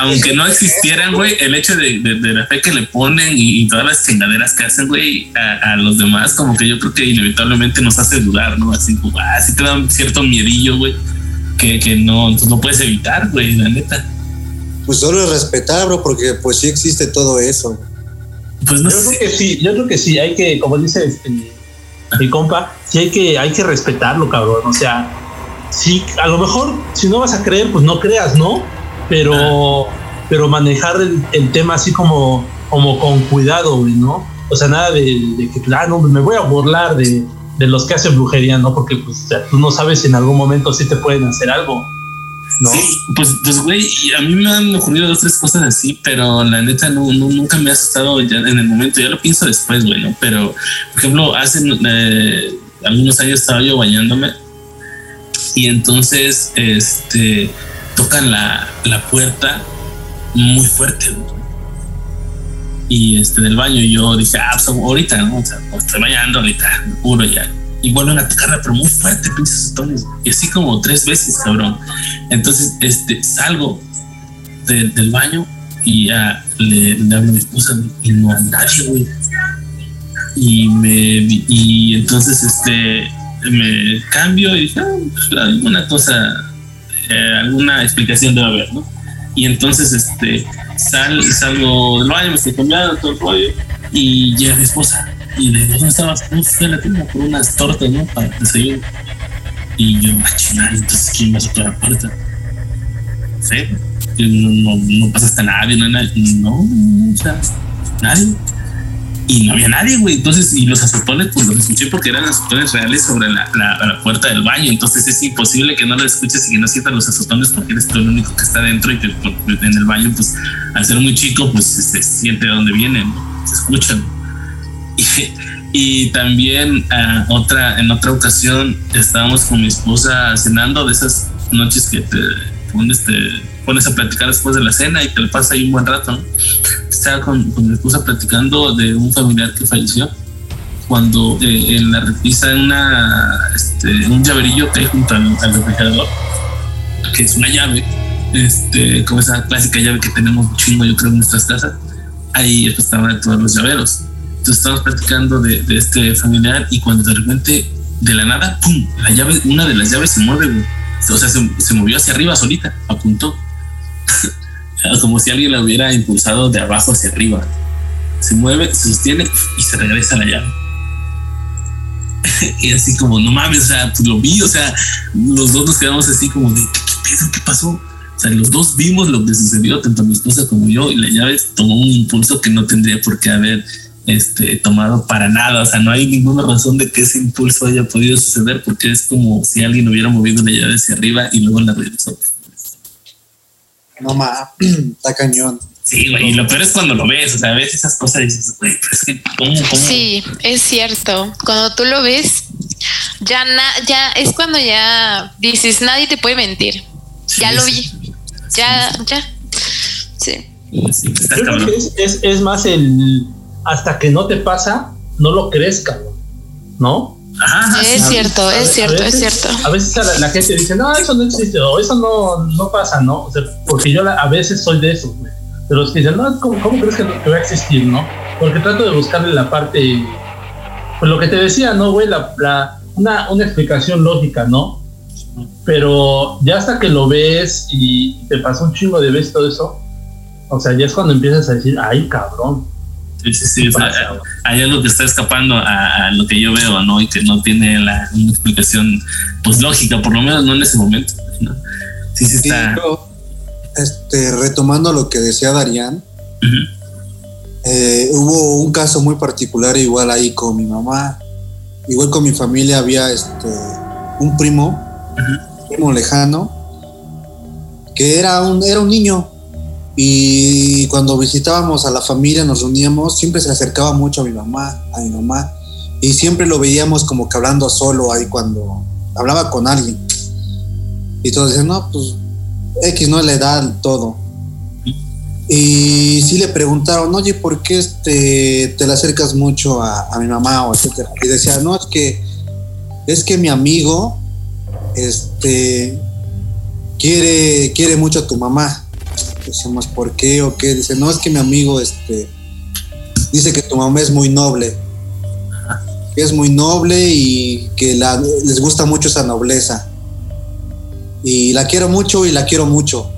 aunque no existieran, güey, el hecho de, de- de la fe que le ponen y, y todas las chingaderas que hacen, güey, a, a los demás, como que yo creo que inevitablemente nos hace dudar, ¿no? Así como, ah, sí te da un cierto miedillo, güey, que, que no, no puedes evitar, güey, la neta. Pues solo es respetar, bro, porque pues sí existe todo eso. Pues no Yo creo que sí, yo creo que sí, hay que, como dice este, mi compa, sí hay que, hay que respetarlo, cabrón. O sea, sí, a lo mejor si no vas a creer, pues no creas, ¿no? Pero, pero manejar el, el tema así como, como con cuidado, güey, ¿no? O sea, nada de, de que, ah, no, me voy a burlar de, de los que hacen brujería, ¿no? Porque pues, o sea, tú no sabes si en algún momento sí te pueden hacer algo, Sí, pues, pues, güey, a mí me han ocurrido dos, tres cosas así, pero la neta no, no- nunca me ha asustado ya en el momento, ya lo pienso después, güey, ¿no? Pero, por ejemplo, hace eh, algunos años estaba yo bañándome y entonces, este, tocan la, la puerta muy fuerte, güey. Y este, del baño, y yo dije, ah, pues ahorita, ¿no? O sea, estoy bañando ahorita, me apuro ya. Y vuelven a tocarla, pero muy fuerte, pinches azotones. Y así como tres veces, cabrón. Entonces, este, salgo de- del baño y ya le, le hablo a mi esposa y no hay nadie, güey. Y me y entonces este me cambio y dije, ah, pues, alguna cosa, eh, alguna explicación debe haber, ¿no? Y entonces este sal, salgo del baño, me estoy cambiando todo el rollo y llega mi esposa y le digo. No, fui a la tienda por unas tortas, ¿no? Para desayuno. Y yo, ah, chingada, entonces ¿quién me azotó la puerta? Sí, no, no, no pasaste a nadie, no, hay nadie. no, no, o sea, nadie. Y no había nadie, güey. Entonces, y los azotones, pues los escuché porque eran azotones reales sobre la, la, puerta del baño. Entonces es imposible que no lo escuches y que no sientas los azotones porque eres tú el único que está dentro y que en el baño, pues al ser muy chico, pues se siente de dónde vienen, se escuchan. Y, también ah, otra, en otra ocasión estábamos con mi esposa cenando de esas noches que te pones, te pones a platicar después de la cena y te lo pasas ahí un buen rato. ¿no? Estaba con, con mi esposa platicando de un familiar que falleció cuando eh, en la repisa una, este, un llaverillo que hay junto al, al refrigerador, que es una llave, este, como esa clásica llave que tenemos chingo, yo creo, en nuestras casas, ahí pues, estaban todos los llaveros. Entonces estábamos platicando de, de este familiar y cuando de repente, de la nada, ¡pum! La llave, una de las llaves se mueve, güey. O sea, se, se movió hacia arriba solita, apuntó. Como si alguien la hubiera impulsado de abajo hacia arriba. se mueve, se sostiene y se regresa la llave. y así como, no mames, o sea, pues lo vi, o sea, los dos nos quedamos así como de, ¿qué, qué pedo? ¿Qué pasó? O sea, los dos vimos lo que sucedió, tanto mi esposa como yo, y la llave tomó un impulso que no tendría por qué haber este, tomado para nada. O sea, no hay ninguna razón de que ese impulso haya podido suceder, porque es como si alguien hubiera movido la llave hacia arriba y luego la regresó. No mames, está cañón. Sí, güey, y lo peor es cuando lo ves, o sea, ves esas cosas y dices, güey, pero es que, ¿cómo, cómo? Sí, es cierto. Cuando tú lo ves, ya, na- ya es cuando ya dices, nadie te puede mentir. Sí, ya lo sí. vi. Ya, ya. Sí. Sí, que es, es, es más el hasta que no te pasa, no lo crees, cabrón. ¿No? Ajá, Es cierto, es cierto, es cierto. A veces a la, la gente dice, no, eso no existe, o eso no, no pasa, ¿no? O sea, porque yo la- a veces soy de esos, güey. De los que dicen, no, ¿cómo, cómo crees que, va a existir, no? Porque trato de buscarle la parte, pues lo que te decía, ¿no, güey? La, la- una, una explicación lógica, ¿no? Pero ya hasta que lo ves y te pasa un chingo de veces todo eso, o sea, ya es cuando empiezas a decir, ay, cabrón. Sí, sí, sí, o sea, pasa, güey? hay algo que está escapando a, a lo que yo veo, ¿no? Y que no tiene la, una explicación, pues lógica, por lo menos no en ese momento. ¿no? Sí, sí está. este, retomando lo que decía Darían, eh, hubo un caso muy particular igual ahí con mi mamá, igual con mi familia había este, un primo, Ujú. primo lejano, que era un, era un niño y cuando visitábamos a la familia, nos reuníamos, siempre se acercaba mucho a mi mamá, a mi mamá, y siempre lo veíamos como que hablando solo ahí cuando hablaba con alguien. Y todos decían, no, pues X no le da todo. Y sí le preguntaron, oye, ¿por qué este, te le acercas mucho a, a mi mamá o etcétera? Y decía, no, es que es que mi amigo este quiere, quiere mucho a tu mamá. Decimos, ¿por qué o qué? Dice, no, es que mi amigo este dice que tu mamá es muy noble. Que es muy noble y que la- les gusta mucho esa nobleza. Y la quiero mucho y la quiero mucho.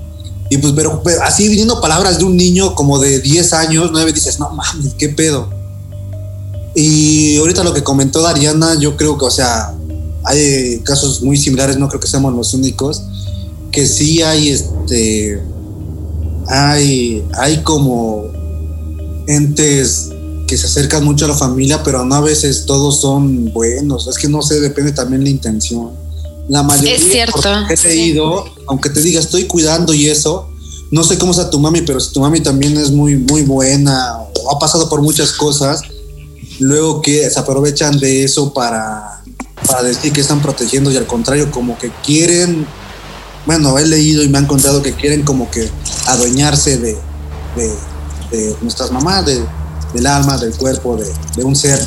Y pues, pero, pero así viniendo palabras de un niño como de 10 años, 9, dices, no mames, qué pedo. Y ahorita lo que comentó Dariana, yo creo que, o sea, hay casos muy similares, no creo que seamos los únicos, que sí hay este, hay, hay como entes que se acercan mucho a la familia, pero no a veces todos son buenos, es que no sé, depende también la intención. La mayoría, Es cierto, he sí. leído, aunque te diga estoy cuidando y eso, no sé cómo sea tu mami, pero si tu mami también es muy, muy buena o ha pasado por muchas cosas, luego que se aprovechan de eso para, para decir que están protegiendo y al contrario, como que quieren, bueno, he leído y me han contado que quieren como que adueñarse de, nuestras mamás, de, del alma, del cuerpo, de, un ser.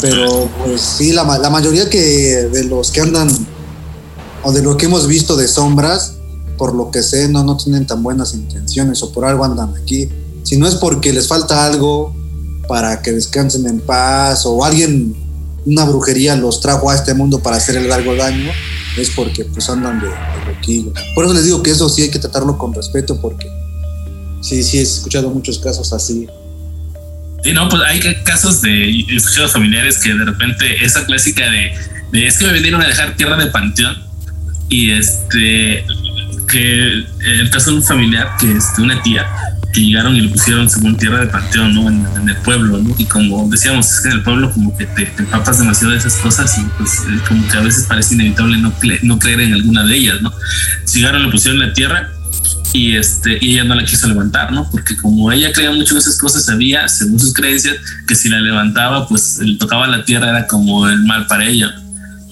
Pero pues sí, la mayoría que de los que andan o de lo que hemos visto de sombras, por lo que sé, no, no tienen tan buenas intenciones o por algo andan aquí. Si no es porque les falta algo para que descansen en paz o alguien, una brujería los trajo a este mundo para hacerle algo daño, es porque pues andan de, de loquillos. Por eso les digo que eso sí hay que tratarlo con respeto porque sí, sí he escuchado muchos casos así. Sí, no, pues hay ca- casos de he escuchado familiares que de repente esa clásica de, de es que me vinieron a dejar tierra de panteón y este que el caso de un familiar que este una tía que llegaron y le pusieron según tierra de panteón ¿no? en, en el pueblo ¿no? y como decíamos es que en el pueblo como que te, te empapas demasiado de esas cosas y pues eh, como que a veces parece inevitable no, no creer en alguna de ellas no llegaron le pusieron la tierra y este y ella no la quiso levantar, ¿no? Porque como ella creía mucho en esas cosas, sabía, según sus creencias, que si la levantaba, pues le tocaba la tierra era como el mal para ella.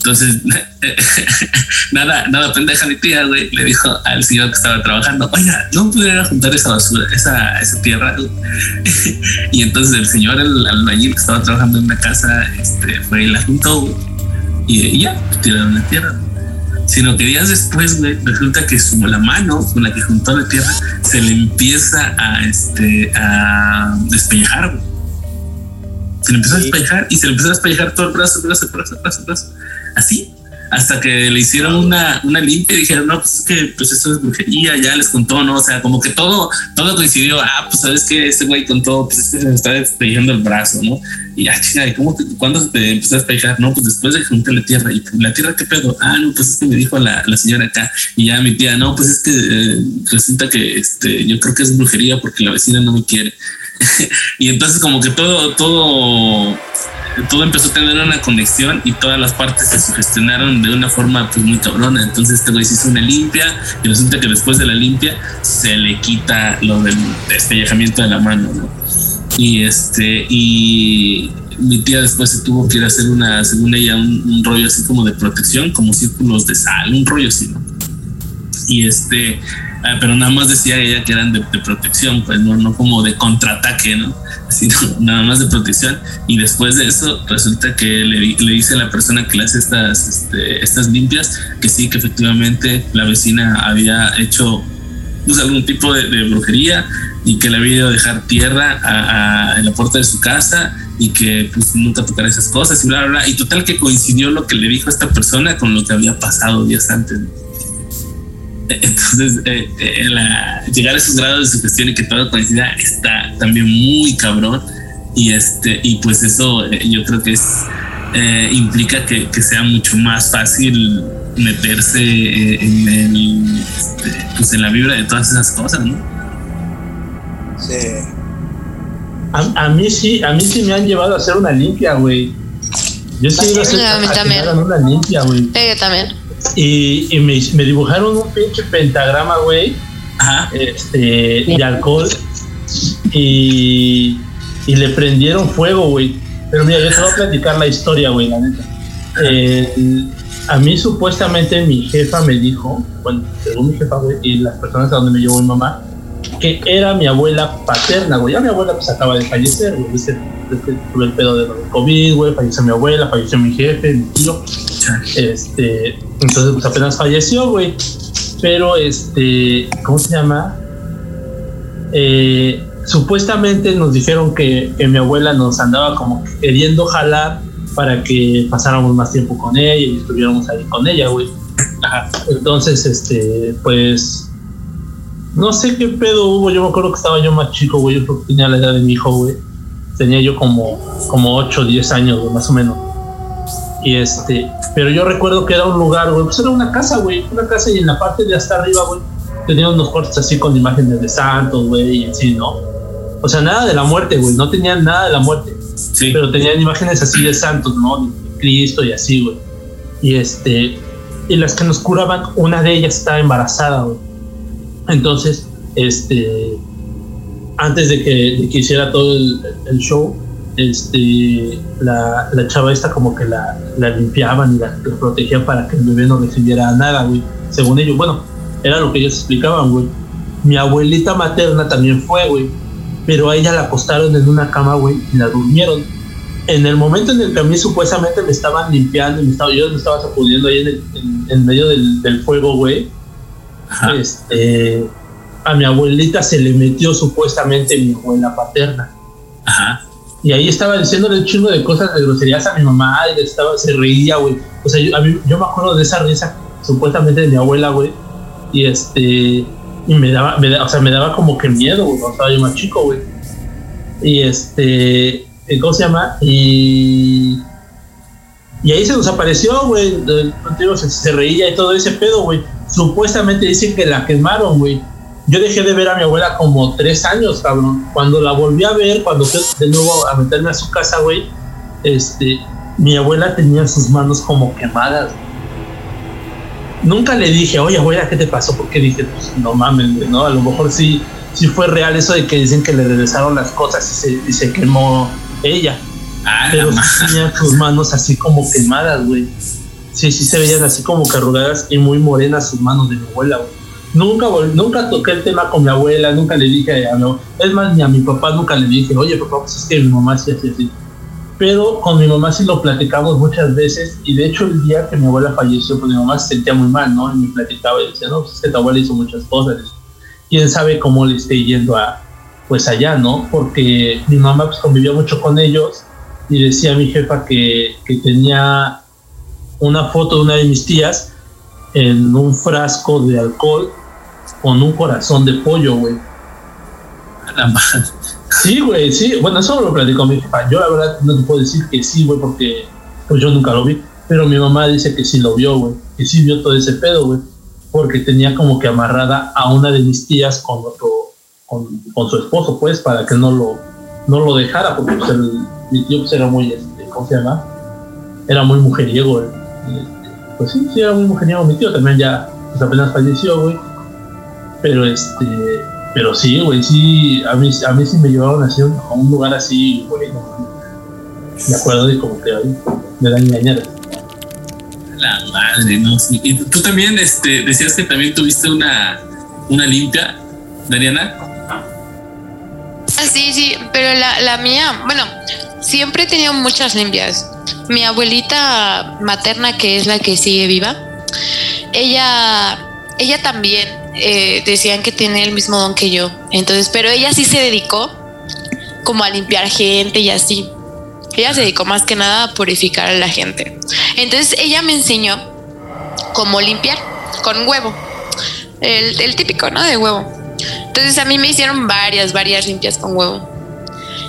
Entonces, nada, nada pendeja mi tía, güey, le dijo al señor que estaba trabajando, oiga, no pudiera juntar esa basura, esa, esa tierra. y entonces el señor, el albañil que estaba trabajando en una casa, este, fue y la juntó, güey, y, y ya, tiraron la tierra sino que días después, güey, resulta que su, la mano con la que juntó la tierra se le empieza a, este, a despellejar, güey. Se le empezó a despellejar y se le empezó a despellejar todo el brazo, brazo, brazo, brazo, brazo. Así. hasta que le hicieron una, una limpia y dijeron, no, pues es que pues esto es brujería, ya les contó, ¿no? O sea, como que todo, todo coincidió, ah, pues sabes que este güey contó, pues es que se me está despejando el brazo, ¿no? Y ah, chica, ¿cómo te, ¿cuándo se te empezó a despejar? No, pues después de que junté la tierra, y la tierra, ¿qué pedo? Ah, no, pues es que me dijo la, la señora acá, y ya mi tía, no, pues es que eh, resulta que este, yo creo que es brujería porque la vecina no me quiere. y entonces como que todo, todo todo empezó a tener una conexión y todas las partes se sugestionaron de una forma pues muy cabrona. Entonces este güey se hizo una limpia y resulta que después de la limpia se le quita lo del despellejamiento de la mano, ¿no? Y este, y mi tía después se tuvo que ir a hacer una, según ella, un, rollo así como de protección, como círculos de sal, un rollo así, ¿no? Y este, ah, pero nada más decía ella que eran de, protección, pues no, no como de contraataque, ¿no? sino nada más de protección. Y después de eso, resulta que le, le dice a la persona que le hace estas, este, estas limpias que sí, que efectivamente la vecina había hecho pues, algún tipo de, brujería y que le había ido a dejar tierra en la puerta de su casa y que pues nunca tocara esas cosas y bla, bla, bla. Y total que coincidió lo que le dijo esta persona con lo que había pasado días antes. Entonces, eh, eh, llegar a esos grados de sugestión y que todo coincida está también muy cabrón. Y, este, y pues eso eh, yo creo que es, implica que, sea mucho más fácil meterse en, el, este, pues en la vibra de todas esas cosas, ¿no? Sí. A, mí sí, a mí sí me han llevado a hacer una limpia, güey. Yo sí iba a hacer una limpia, güey. también. Y, y me, me, dibujaron un pinche pentagrama, güey. Este, de alcohol. Y, y le prendieron fuego, güey. Pero mira, yo te voy a platicar la historia, güey, la neta. a mí supuestamente mi jefa me dijo, bueno, según mi jefa, güey, y las personas a donde me llevó mi mamá, que era mi abuela paterna, güey. Ya mi abuela pues acaba de fallecer, güey. Desde, tuve el pedo de COVID, güey. Falleció mi abuela, falleció mi jefe, mi tío. Este, entonces pues apenas falleció, güey. Pero este, ¿cómo se llama? Eh, supuestamente nos dijeron que, que, mi abuela nos andaba como queriendo jalar para que pasáramos más tiempo con ella y estuviéramos ahí con ella, güey. Entonces, este, pues no sé qué pedo hubo. Yo me acuerdo que estaba yo más chico, güey. Yo tenía la edad de mi hijo, güey. Tenía yo como, como 8 o 10 años, más o menos. Y este, pero yo recuerdo que era un lugar, güey. Pues era una casa, güey. Una casa y en la parte de hasta arriba, güey, tenía unos cortes así con imágenes de santos, güey, y así, ¿no? O sea, nada de la muerte, güey. No tenían nada de la muerte. Sí. Pero tenían imágenes así de santos, ¿no? De Cristo y así, güey. Y este, y las que nos curaban, una de ellas estaba embarazada, güey. Entonces, este, antes de que, hiciera todo el, show, este, la, chava esta como que la, limpiaban y la, protegían para que el bebé no recibiera nada, güey. Según ellos, bueno, era lo que ellos explicaban, güey. Mi abuelita materna también fue, güey. Pero a ella la acostaron en una cama, güey, y la durmieron. En el momento en el que a mí supuestamente me estaban limpiando y me estaba, yo me estaba sacudiendo ahí en, en, medio del, del fuego, güey este, a mi abuelita se le metió supuestamente mi abuela paterna. Y ahí estaba diciéndole un chingo de cosas de groserías a mi mamá y estaba, se reía, güey. O sea, yo, me acuerdo de esa risa supuestamente de mi abuela, güey. Y este, y me daba, o sea, me daba como que miedo, güey, cuando estaba yo más chico, güey. Y este, ¿cómo se llama? Y, y ahí se nos apareció, güey. Se, se reía y todo ese pedo, güey supuestamente dicen que la quemaron, güey. Yo dejé de ver a mi abuela como tres años, cabrón. Cuando la volví a ver, cuando fui de nuevo a meterme a su casa, güey, este, mi abuela tenía sus manos como quemadas. Nunca le dije, oye, abuela, ¿qué te pasó? Porque dije, pues no mames, güey, ¿no? A lo mejor sí, sí fue real eso de que dicen que le regresaron las cosas y se, y se quemó ella. Ah, pero tenía sus manos así como quemadas, güey. Sí, sí se veían así como que arrugadas y muy morenas sus manos de mi abuela, güey. Nunca, nunca toqué el tema con mi abuela, nunca le dije a mi Es más, ni a mi papá nunca le dije, oye, papá, pues es que mi mamá sí así, así. Pero con mi mamá sí lo platicamos muchas veces y de hecho el día que mi abuela falleció, pues mi mamá se sentía muy mal, ¿no? Y me platicaba y decía, no, pues es que tu abuela hizo muchas cosas. Quién sabe cómo le esté yendo a, pues allá, ¿no? Porque mi mamá pues convivía mucho con ellos y decía a mi jefa que, que tenía una foto de una de mis tías en un frasco de alcohol con un corazón de pollo, güey. La madre. Sí, güey, sí. Bueno, eso lo platicó mi papá. Yo la verdad no te puedo decir que sí, güey, porque pues yo nunca lo vi. Pero mi mamá dice que sí lo vio, güey. Que sí vio todo ese pedo, güey. Porque tenía como que amarrada a una de mis tías con otro, con, con su esposo, pues, para que no lo, no lo dejara, porque pues, el, mi tío pues, era muy, este, ¿cómo se llama? Era muy mujeriego, güey. Este, Pues sí, sí, era muy mujeriego. Mi tío también ya, pues apenas falleció, güey. Pero este, pero sí, güey, sí, a mí, a mí sí me llevaron así a un, lugar así, güey. no, Me acuerdo de como que ahí, de la engañada. La madre, ¿no? Sí. Y tú también este, decías que también tuviste una, una limpia, Dariana. Ah, sí, sí, pero la, la mía, bueno, siempre he tenido muchas limpias. Mi abuelita materna, que es la que sigue viva, ella, ella también eh, decían que tiene el mismo don que yo. Entonces, pero ella sí se dedicó como a limpiar gente y así. Ella se dedicó más que nada a purificar a la gente. Entonces ella me enseñó cómo limpiar con huevo. El, el típico, ¿no? De huevo. Entonces a mí me hicieron varias, varias limpias con huevo.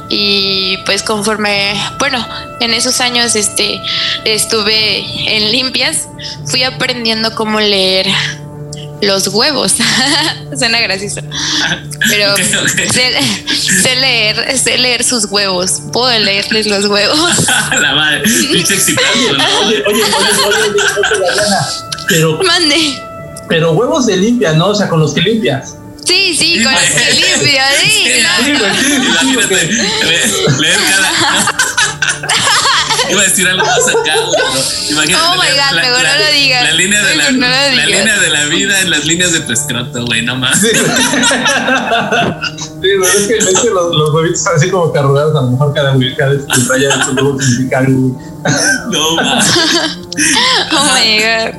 Y pues conforme, bueno, en esos años este, estuve en limpias, fui aprendiendo cómo leer los huevos. Suena gracioso. Pero sé, sé leer, sé leer sus huevos. Puedo leerles los huevos. la madre, pinche excitado, ¿no? Oye, oye, oye, oye, oye, oye, Dariana, pero, Mande. pero huevos de limpia, ¿no? O sea, con los que limpias. Sí, sí, Sí, con los que limpio, sí. Sí. Sí, sí. Iba a decir algo más acá, güey, pero imagínate. Oh my God, mejor no lo digas. La línea de la, no la línea de la vida en las líneas de tu escroto, güey, no más. Sí, Sí, güey, es que, es que los, los huevitos están así como que arrugados, a lo mejor cada, cada este, raya de su huevo significa algo. No más. Oh my god.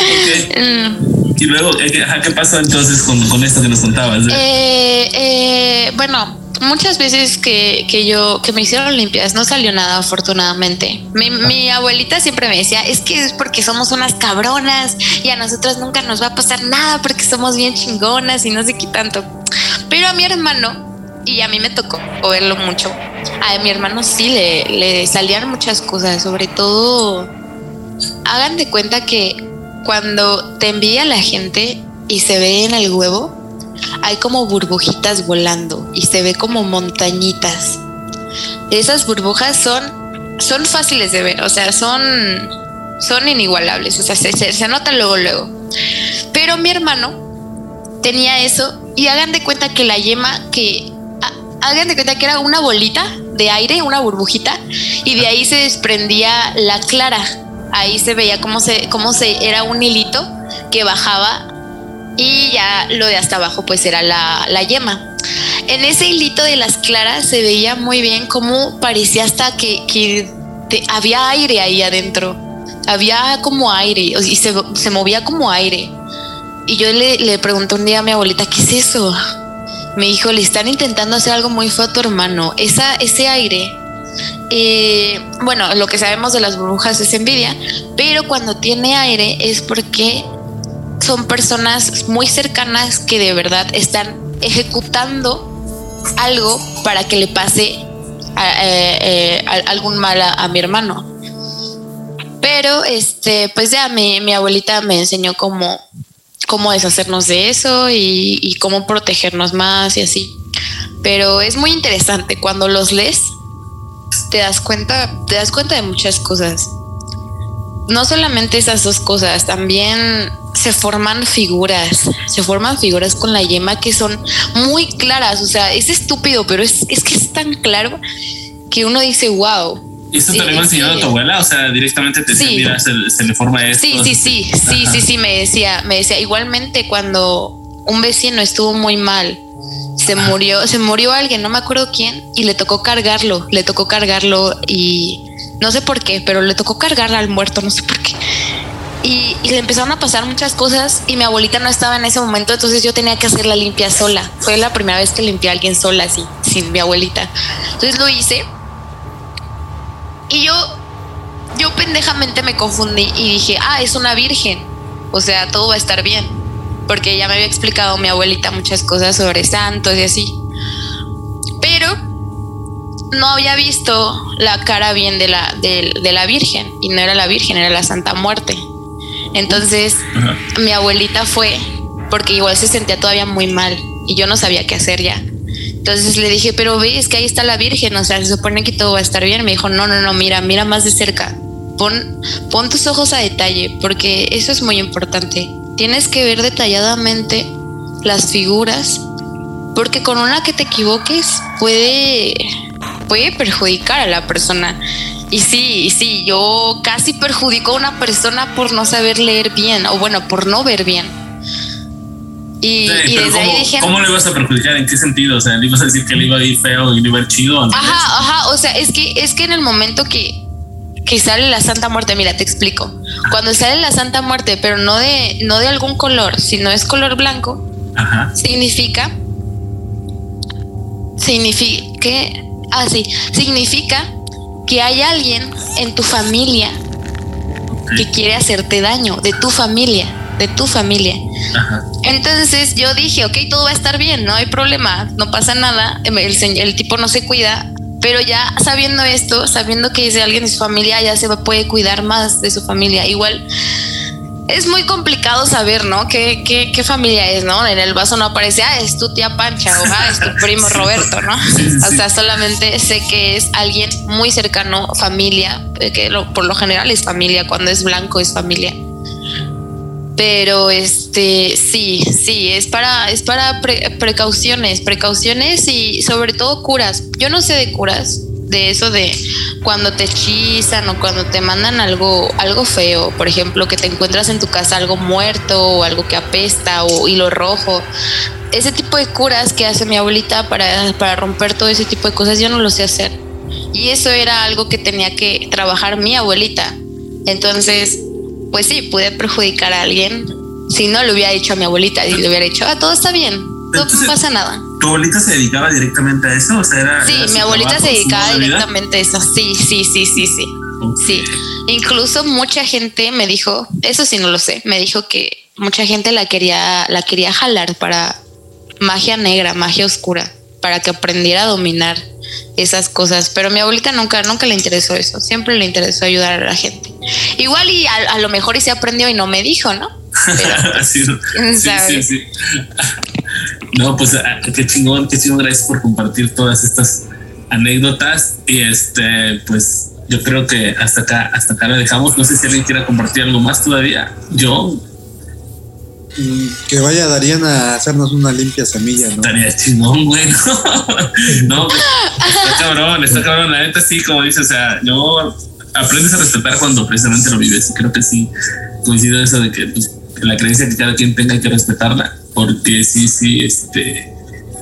Ok. Mm. Y luego, eh, ¿qué, ¿qué pasó entonces con, con esto que nos contabas? Eh, eh, bueno, muchas veces que, que yo que me hicieron limpias no salió nada afortunadamente. Mi, mi abuelita siempre me decía, es que es porque somos unas cabronas y a nosotras nunca nos va a pasar nada porque somos bien chingonas y no sé qué tanto. Pero a mi hermano, y a mí me tocó verlo mucho, a mi hermano sí le, le salían muchas cosas, sobre todo, hagan de cuenta que cuando te envía la gente y se ve en el huevo, hay como burbujitas volando y se ve como montañitas. Esas burbujas son, son fáciles de ver, o sea, son, son inigualables, o sea, se, se, se nota luego, luego. Pero mi hermano tenía eso y hagan de cuenta que la yema, que ha- hagan de cuenta que era una bolita de aire, una burbujita, y de ahí se desprendía la clara. Ahí se veía cómo se, cómo se, era un hilito que bajaba y ya lo de hasta abajo pues era la, la yema. En ese hilito de las claras se veía muy bien cómo parecía hasta que, había aire ahí adentro. Había como aire y se, se movía como aire. Y yo le, le pregunté un día a mi abuelita, ¿qué es eso? Me dijo, le están intentando hacer algo muy feo a tu hermano. Esa, ese aire eh, bueno, lo que sabemos de las burbujas es envidia, pero cuando tiene aire es porque son personas muy cercanas que de verdad están ejecutando algo para que le pase a- eh, eh, algún mal a, mi hermano. Pero este, pues ya mi, abuelita me enseñó cómo, cómo deshacernos de eso y cómo protegernos más y así. Pero es muy interesante cuando los lees te das cuenta, te das cuenta de muchas cosas. No solamente esas dos cosas, también se forman figuras, se forman figuras con la yema que son muy claras, o sea, es estúpido, pero es, es que es tan claro que uno dice, wow. ¿Y eso te lo iba enseñando a tu abuela? O sea, directamente te decía, Sí. mira, se, se le forma esto. Sí, sí, sí, sí, Ajá. sí, sí, me decía, me decía, igualmente cuando un vecino estuvo muy mal, se murió, se murió alguien, no me acuerdo quién, y le tocó cargarlo, le tocó cargarlo y no sé por qué, pero le tocó cargar al muerto, no sé por qué. Y, le empezaron a pasar muchas cosas y mi abuelita no estaba en ese momento, entonces yo tenía que hacer la limpia sola. Fue la primera vez que limpié a alguien sola, así, sin mi abuelita. Entonces lo hice y yo, yo pendejamente me confundí y dije, ah, es una virgen. O sea, todo va a estar bien. Porque ya me había explicado mi abuelita muchas cosas sobre santos y así. Pero no había visto la cara bien de la, de, de la Virgen. Y no era la Virgen, era la Santa Muerte. Entonces, mi abuelita fue porque igual se sentía todavía muy mal y yo no sabía qué hacer ya. Entonces le dije, pero ves que ahí está la Virgen, o sea, se supone que todo va a estar bien. Me dijo, no, no, no, mira, mira más de cerca. Pon, pon tus ojos a detalle, porque eso es muy importante. Tienes que ver detalladamente las figuras, porque con una que te equivoques puede, puede perjudicar a la persona. Y sí, sí, yo casi perjudico a una persona por no saber leer bien, o bueno, por no ver bien. Y, Sí, y desde ¿cómo, ahí dije, ¿Cómo le vas a perjudicar? ¿En qué sentido? O sea, ¿le ibas a decir que le iba a ir feo y le iba a ir chido? Ajá, ajá, o sea, es que, es que en el momento que, que sale la Santa Muerte, mira, te explico. Cuando sale la Santa Muerte, pero no de, no de algún color, sino es color blanco, Ajá. significa, significa, que, ah, sí, significa que hay alguien en tu familia que quiere hacerte daño, de tu familia, de tu familia. Ajá. Entonces yo dije, ok, todo va a estar bien, no hay problema, no pasa nada, el, señ- el tipo no se cuida, pero ya sabiendo esto, sabiendo que es de alguien de su familia, ya se puede cuidar más de su familia. Igual es muy complicado saber, ¿no? ¿Qué, qué, qué familia es, ¿no? En el vaso no aparece, ah, es tu tía Pancha o ah, es tu primo Roberto, ¿no? Sí, sí, O sea, solamente sé que es alguien muy cercano, familia, eh, que lo- por lo general es familia, cuando es blanco es familia. Pero este sí, sí, es para, es para pre- precauciones, precauciones y sobre todo curas. Yo no sé de curas, de eso de cuando te hechizan o cuando te mandan algo, algo feo, por ejemplo, que te encuentras en tu casa algo muerto o algo que apesta o hilo rojo. Ese tipo de curas que hace mi abuelita para, para romper todo ese tipo de cosas, yo no lo sé hacer. Y eso era algo que tenía que trabajar mi abuelita. Entonces, pues sí, pude perjudicar a alguien. Si no le hubiera dicho a mi abuelita y le hubiera dicho, ah, todo está bien, no Entonces- pasa nada. ¿Tu abuelita se dedicaba directamente a eso? O sea, era. Sí, era mi abuelita trabajo, se dedicaba directamente a eso. Sí, sí, sí, sí, sí. Sí. Incluso mucha gente me dijo, eso sí no lo sé, me dijo que mucha gente la quería, la quería jalar para magia negra, magia oscura, para que aprendiera a dominar esas cosas. Pero mi abuelita nunca, nunca le interesó eso. Siempre le interesó ayudar a la gente. Igual y a, a lo mejor y se aprendió y no me dijo, ¿no? Pero, sí, sí, sí, ¿sabes? sí. No, pues ah, qué chingón, qué chingón, gracias por compartir todas estas anécdotas. Y este, pues yo creo que hasta acá, hasta acá la dejamos. No sé si alguien quiera compartir algo más todavía. Yo Que vaya Darían a hacernos una limpia semilla, ¿no? estaría chingón, güey. no, pues, está cabrón, está cabrón. La neta sí, como dices, o sea, yo aprendes a respetar cuando precisamente lo vives. Y creo que sí coincido eso de que pues, que la creencia que cada quien tenga hay que respetarla, porque sí, sí, este,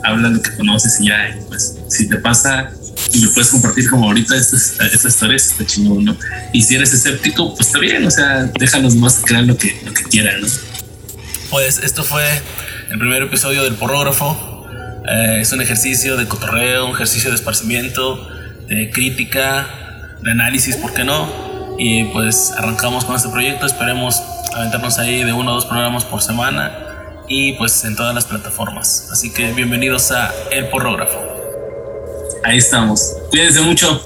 habla de que conoces y ya, pues si te pasa y me puedes compartir como ahorita estas, estas historias, está chingón, ¿no? Y si eres escéptico, pues está bien, o sea, déjanos más crear lo que, lo que quieran, ¿no? Pues esto fue el primer episodio del porrógrafo. Eh, es un ejercicio de cotorreo, un ejercicio de esparcimiento, de crítica, de análisis, ¿por qué no? Y pues arrancamos con este proyecto. Esperemos aventarnos ahí de uno o dos programas por semana y pues en todas las plataformas. Así que bienvenidos a El Porrógrafo. Ahí estamos. Cuídense mucho.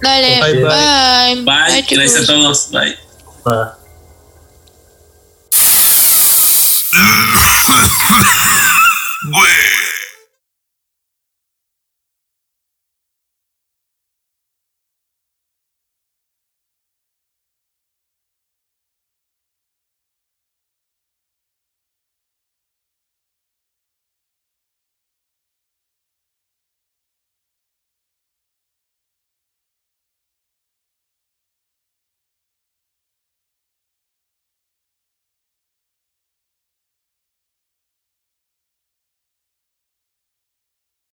Dale, Bye, bye. bye. Bye. Gracias a todos. Bye. Ah. Güey.